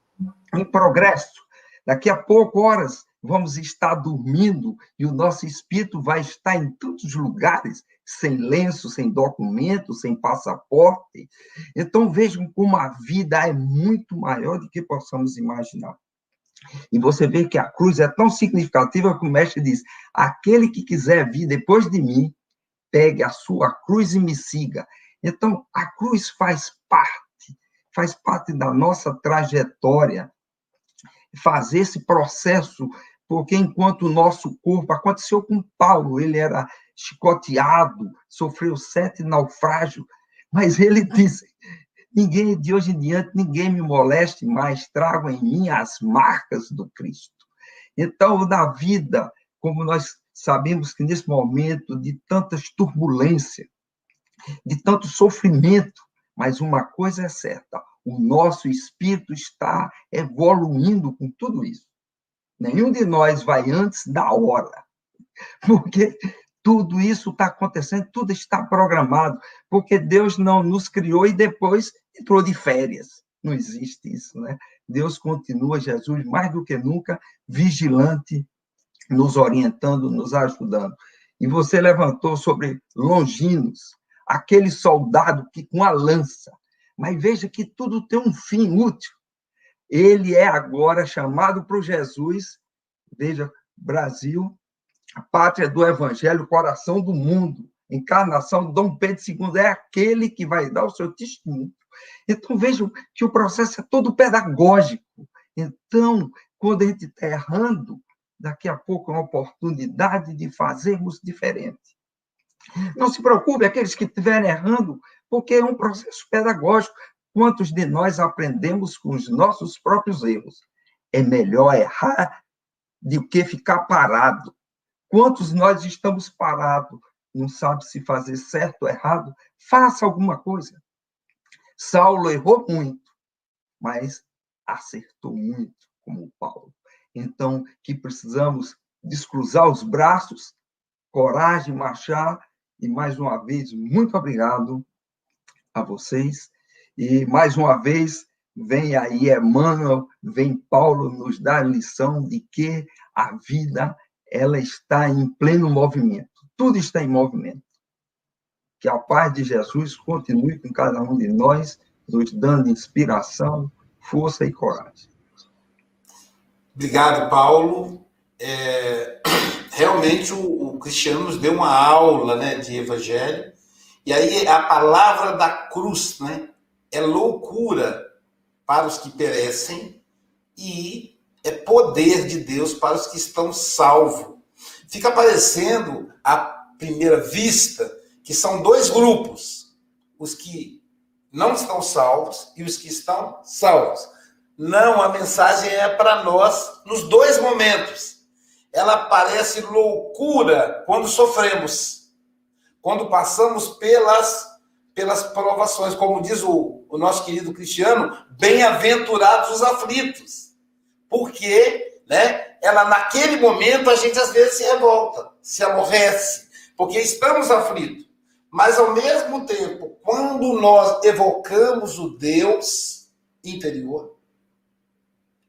Speaker 6: em progresso. Daqui a pouco, horas, vamos estar dormindo e o nosso espírito vai estar em tantos lugares, sem lenço, sem documento, sem passaporte. Então, vejam como a vida é muito maior do que possamos imaginar. E você vê que a cruz é tão significativa que o mestre diz: aquele que quiser vir depois de mim, pegue a sua cruz e me siga. Então, a cruz faz parte, faz parte da nossa trajetória, fazer esse processo, porque enquanto o nosso corpo, aconteceu com Paulo, ele era chicoteado, sofreu sete naufrágios, mas ele disse, ninguém, de hoje em diante, ninguém me moleste mais, trago em mim as marcas do Cristo. Então, na vida, como nós sabemos que nesse momento de tantas turbulências, de tanto sofrimento, mas uma coisa é certa: o nosso espírito está evoluindo com tudo isso. Nenhum de nós vai antes da hora, porque tudo isso está acontecendo, tudo está programado, porque Deus não nos criou e depois entrou de férias. Não existe isso, né? Deus continua, Jesus, mais do que nunca, vigilante, nos orientando, nos ajudando. E você levantou sobre Longinos, aquele soldado que com a lança. Mas veja que tudo tem um fim útil. Ele é agora chamado para Jesus, veja, Brasil, pátria do evangelho, coração do mundo, encarnação Dom Pedro II, é aquele que vai dar o seu testemunho. Então, vejam que o processo é todo pedagógico. Então, quando a gente está errando, daqui a pouco é uma oportunidade de fazermos diferente. Não se preocupe, aqueles que estiverem errando, porque é um processo pedagógico. Quantos de nós aprendemos com os nossos próprios erros? É melhor errar do que ficar parado. Quantos nós estamos parados, não sabe se fazer certo ou errado? Faça alguma coisa. Saulo errou muito, mas acertou muito, como Paulo. Então, que precisamos descruzar os braços, coragem, marchar e mais uma vez, muito obrigado a vocês. E mais uma vez, vem aí Emmanuel, vem Paulo nos dar lição de que a vida ela está em pleno movimento. Tudo está em movimento. Que a paz de Jesus continue com cada um de nós, nos dando inspiração, força e coragem.
Speaker 1: Obrigado, Paulo. É, realmente o, o, Cristiano nos deu uma aula né, de evangelho. E aí a palavra da cruz né, é loucura para os que perecem e é poder de Deus para os que estão salvos. Fica parecendo, à primeira vista, que são dois grupos: os que não estão salvos e os que estão salvos. Não, a mensagem é para nós nos dois momentos ela parece loucura quando sofremos, quando passamos pelas pelas provações, como diz o, o nosso querido Cristiano, bem-aventurados os aflitos. Porque, né, ela naquele momento a gente às vezes se revolta, se aborrece, porque estamos aflitos. Mas ao mesmo tempo, quando nós evocamos o Deus interior,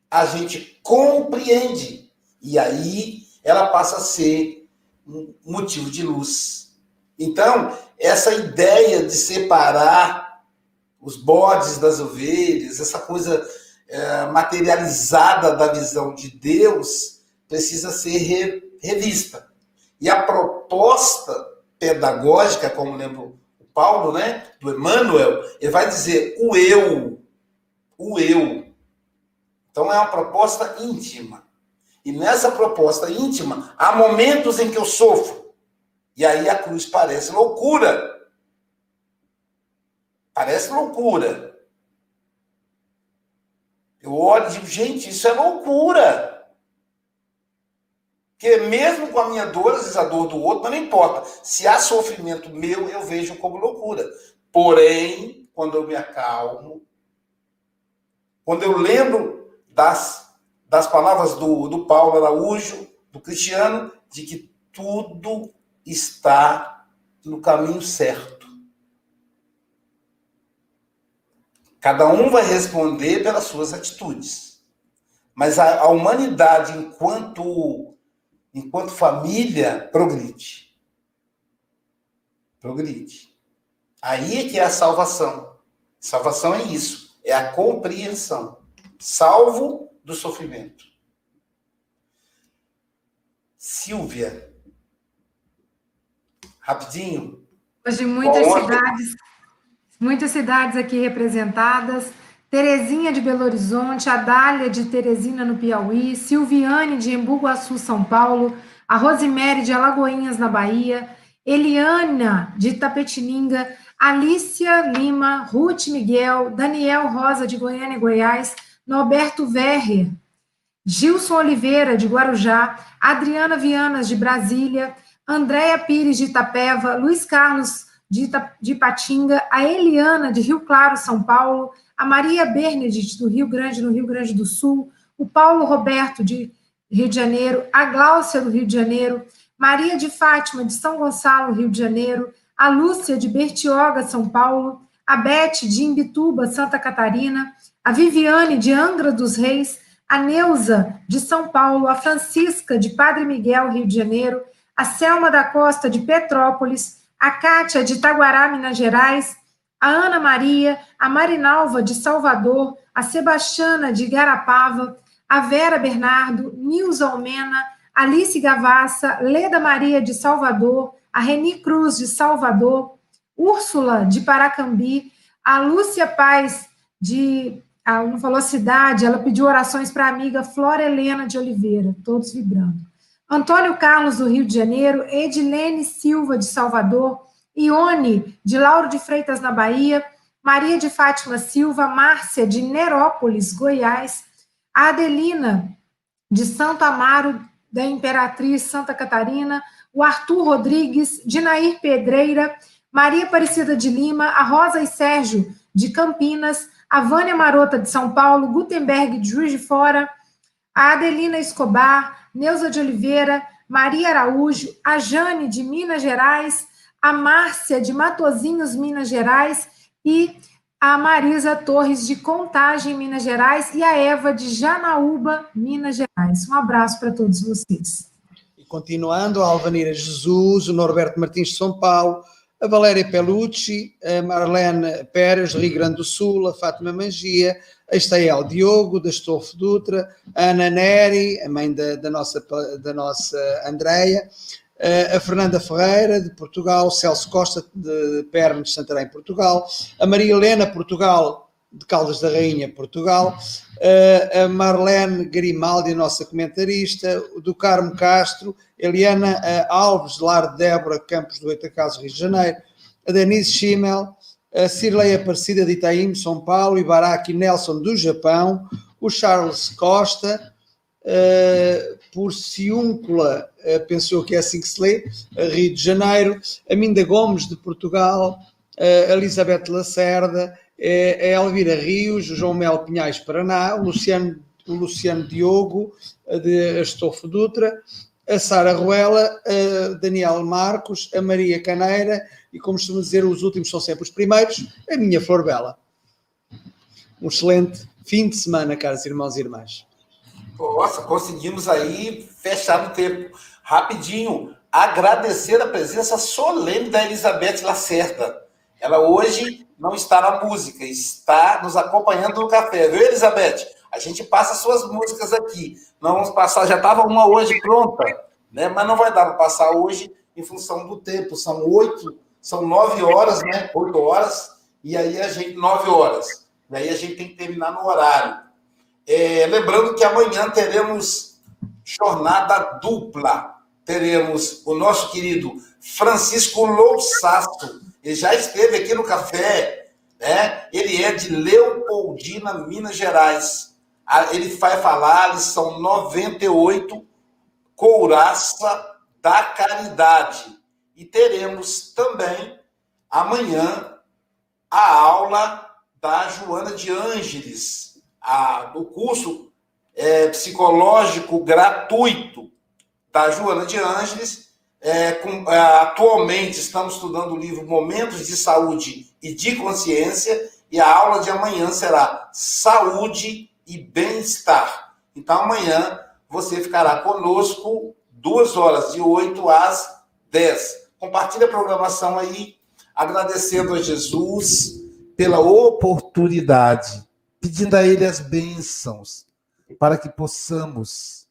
Speaker 1: a gente compreende. E aí ela passa a ser um motivo de luz. Então, essa ideia de separar os bodes das ovelhas, essa coisa é, materializada da visão de Deus, precisa ser re, revista. E a proposta pedagógica, como lembra o Paulo, né, do Emmanuel, ele vai dizer o eu, o eu. Então é uma proposta íntima. E nessa proposta íntima, há momentos em que eu sofro. E aí a cruz parece loucura. Parece loucura. Eu olho e digo, gente, isso é loucura. Porque mesmo com a minha dor, às vezes a dor do outro, não importa. Se há sofrimento meu, eu vejo como loucura. Porém, quando eu me acalmo, quando eu lembro das das palavras do, do Paulo Araújo, do Cristiano, de que tudo está no caminho certo. Cada um vai responder pelas suas atitudes. Mas a, a humanidade, enquanto, enquanto família, progride. Progride. Aí é que é a salvação. Salvação é isso, é a compreensão. Salvo do sofrimento. Silvia, rapidinho.
Speaker 5: Hoje muitas Bom, cidades, muitas cidades aqui representadas. Terezinha de Belo Horizonte, Adália de Teresina no Piauí, Silviane de Embu-Guaçu, São Paulo, a Rosemary de Alagoinhas na Bahia, Eliana de Tapetininga, Alícia Lima, Ruth Miguel, Daniel Rosa de Goiânia, Goiás, Norberto Verre, Gilson Oliveira, de Guarujá, Adriana Vianas, de Brasília, Andréia Pires, de Itapeva, Luiz Carlos, de, de Patinga, a Eliana, de Rio Claro, São Paulo, a Maria Bernadette, do Rio Grande, no Rio Grande do Sul, o Paulo Roberto, de Rio de Janeiro, a Gláucia, do Rio de Janeiro, Maria de Fátima, de São Gonçalo, Rio de Janeiro, a Lúcia, de Bertioga, São Paulo, a Beth, de Imbituba, Santa Catarina, a Viviane, de Angra dos Reis, a Neuza, de São Paulo, a Francisca, de Padre Miguel, Rio de Janeiro, a Selma da Costa, de Petrópolis, a Cátia, de Taguará, Minas Gerais, a Ana Maria, a Marinalva, de Salvador, a Sebastiana, de Garapava, a Vera Bernardo, Nilza Almena, Alice Gavassa, Leda Maria, de Salvador, a Reni Cruz, de Salvador, Úrsula, de Paracambi, a Lúcia Paz, de ela não falou cidade, ela pediu orações para a amiga Flora Helena de Oliveira, todos vibrando. Antônio Carlos, do Rio de Janeiro, Edilene Silva, de Salvador, Ione, de Lauro de Freitas, na Bahia, Maria de Fátima Silva, Márcia, de Nerópolis, Goiás, Adelina, de Santo Amaro, da Imperatriz Santa Catarina, o Arthur Rodrigues, de Nair Pedreira, Maria Aparecida de Lima, a Rosa e Sérgio, de Campinas, a Vânia Marota de São Paulo, Gutenberg de Juiz de Fora, a Adelina Escobar, Neuza de Oliveira, Maria Araújo, a Jane de Minas Gerais, a Márcia de Matozinhos, Minas Gerais e a Marisa Torres de Contagem, Minas Gerais e a Eva de Janaúba, Minas Gerais. Um abraço para todos vocês.
Speaker 3: E continuando, a Alvanira Jesus, o Norberto Martins de São Paulo, a Valéria Pelucci, a Marlene Pérez, do Rio Grande do Sul, a Fátima Magia, a Estael Diogo, da Estofo Dutra, a Ana Neri, a mãe da, da nossa, da nossa Andreia, a Fernanda Ferreira, de Portugal, Celso Costa, de Pernas, de Santarém, Portugal, a Maria Helena, Portugal, de Caldas da Rainha, Portugal, a Marlene Grimaldi, nossa comentarista, do Carmo Castro, Eliana Alves, de Lar de Débora, Campos do Oitacaso, Rio de Janeiro, a Denise Schimmel, a Cirlei Aparecida de Itaim, São Paulo, Ibaraki Nelson, do Japão, o Charles Costa, uh, por Ciúncula, uh, pensou que é assim que se lê, Rio de Janeiro, a Minda Gomes, de Portugal, a Elizabeth Lacerda, a Elvira Rios, João Mel Pinhais Paraná, o Luciano, o Luciano Diogo, de Astolfo Dutra, a Sara Ruela, a Daniel Marcos, a Maria Caneira e, como costuma dizer, os últimos são sempre os primeiros, a minha Flor Bela. Um excelente fim de semana, caros irmãos e irmãs.
Speaker 1: Nossa, conseguimos aí fechar no tempo. Rapidinho, agradecer a presença solene da Elizabeth Lacerda. Ela hoje não está na música, está nos acompanhando no café, viu, Elizabeth? A gente passa suas músicas aqui. Não vamos passar, já estava uma hoje pronta, né? Mas não vai dar para passar hoje em função do tempo. São oito, são nove horas, né? Oito horas, e aí a gente, nove horas. E aí a gente tem que terminar no horário. É, lembrando que amanhã teremos jornada dupla. Teremos o nosso querido Francisco Louçaço. Ele já esteve aqui no café, né? Ele é de Leopoldina, Minas Gerais ele vai falar lição 98, Couraça da Caridade. E teremos também amanhã a aula da Joana de Ângeles, a, do curso é, psicológico gratuito da Joana de Ângeles. É, com, é, atualmente estamos estudando o livro Momentos de Saúde e de Consciência, e a aula de amanhã será Saúde e bem-estar. Então, amanhã você ficará conosco duas horas, de 8 às 10. Compartilhe a programação aí, agradecendo a Jesus pela oportunidade, pedindo a Ele as bênçãos, para que possamos,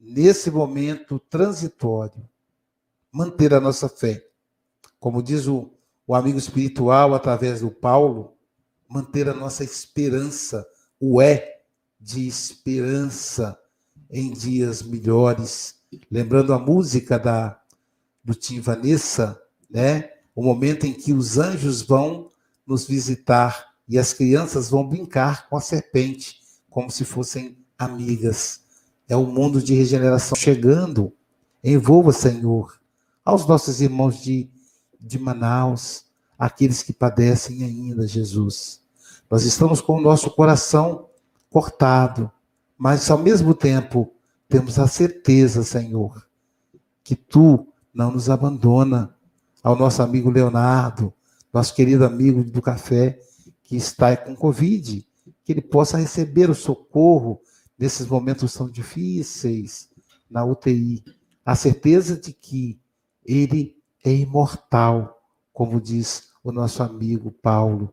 Speaker 1: nesse momento transitório, manter a nossa fé. Como diz o, o amigo espiritual, através do Paulo, manter a nossa esperança, o é de esperança em dias melhores. Lembrando a música da do Tim Vanessa, né? O momento em que os anjos vão nos visitar e as crianças vão brincar com a serpente como se fossem amigas. É o mundo de regeneração chegando. Envolva, Senhor, aos nossos irmãos de, de Manaus, aqueles que padecem ainda, Jesus. Nós estamos com o nosso coração cortado, mas ao mesmo tempo temos a certeza, Senhor, que tu não nos abandona. Ao nosso amigo Leonardo, nosso querido amigo do café, que está com Covid, que ele possa receber o socorro nesses momentos tão difíceis na UTI. A certeza de que ele é imortal, como diz o nosso amigo Paulo.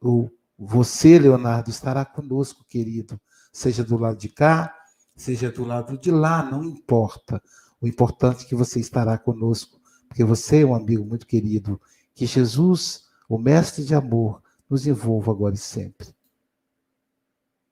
Speaker 1: O você, Leonardo, estará conosco, querido, seja do lado de cá, seja do lado de lá, não importa. O importante é que você estará conosco, porque você é um amigo muito querido. Que Jesus, o mestre de amor, nos envolva agora e sempre.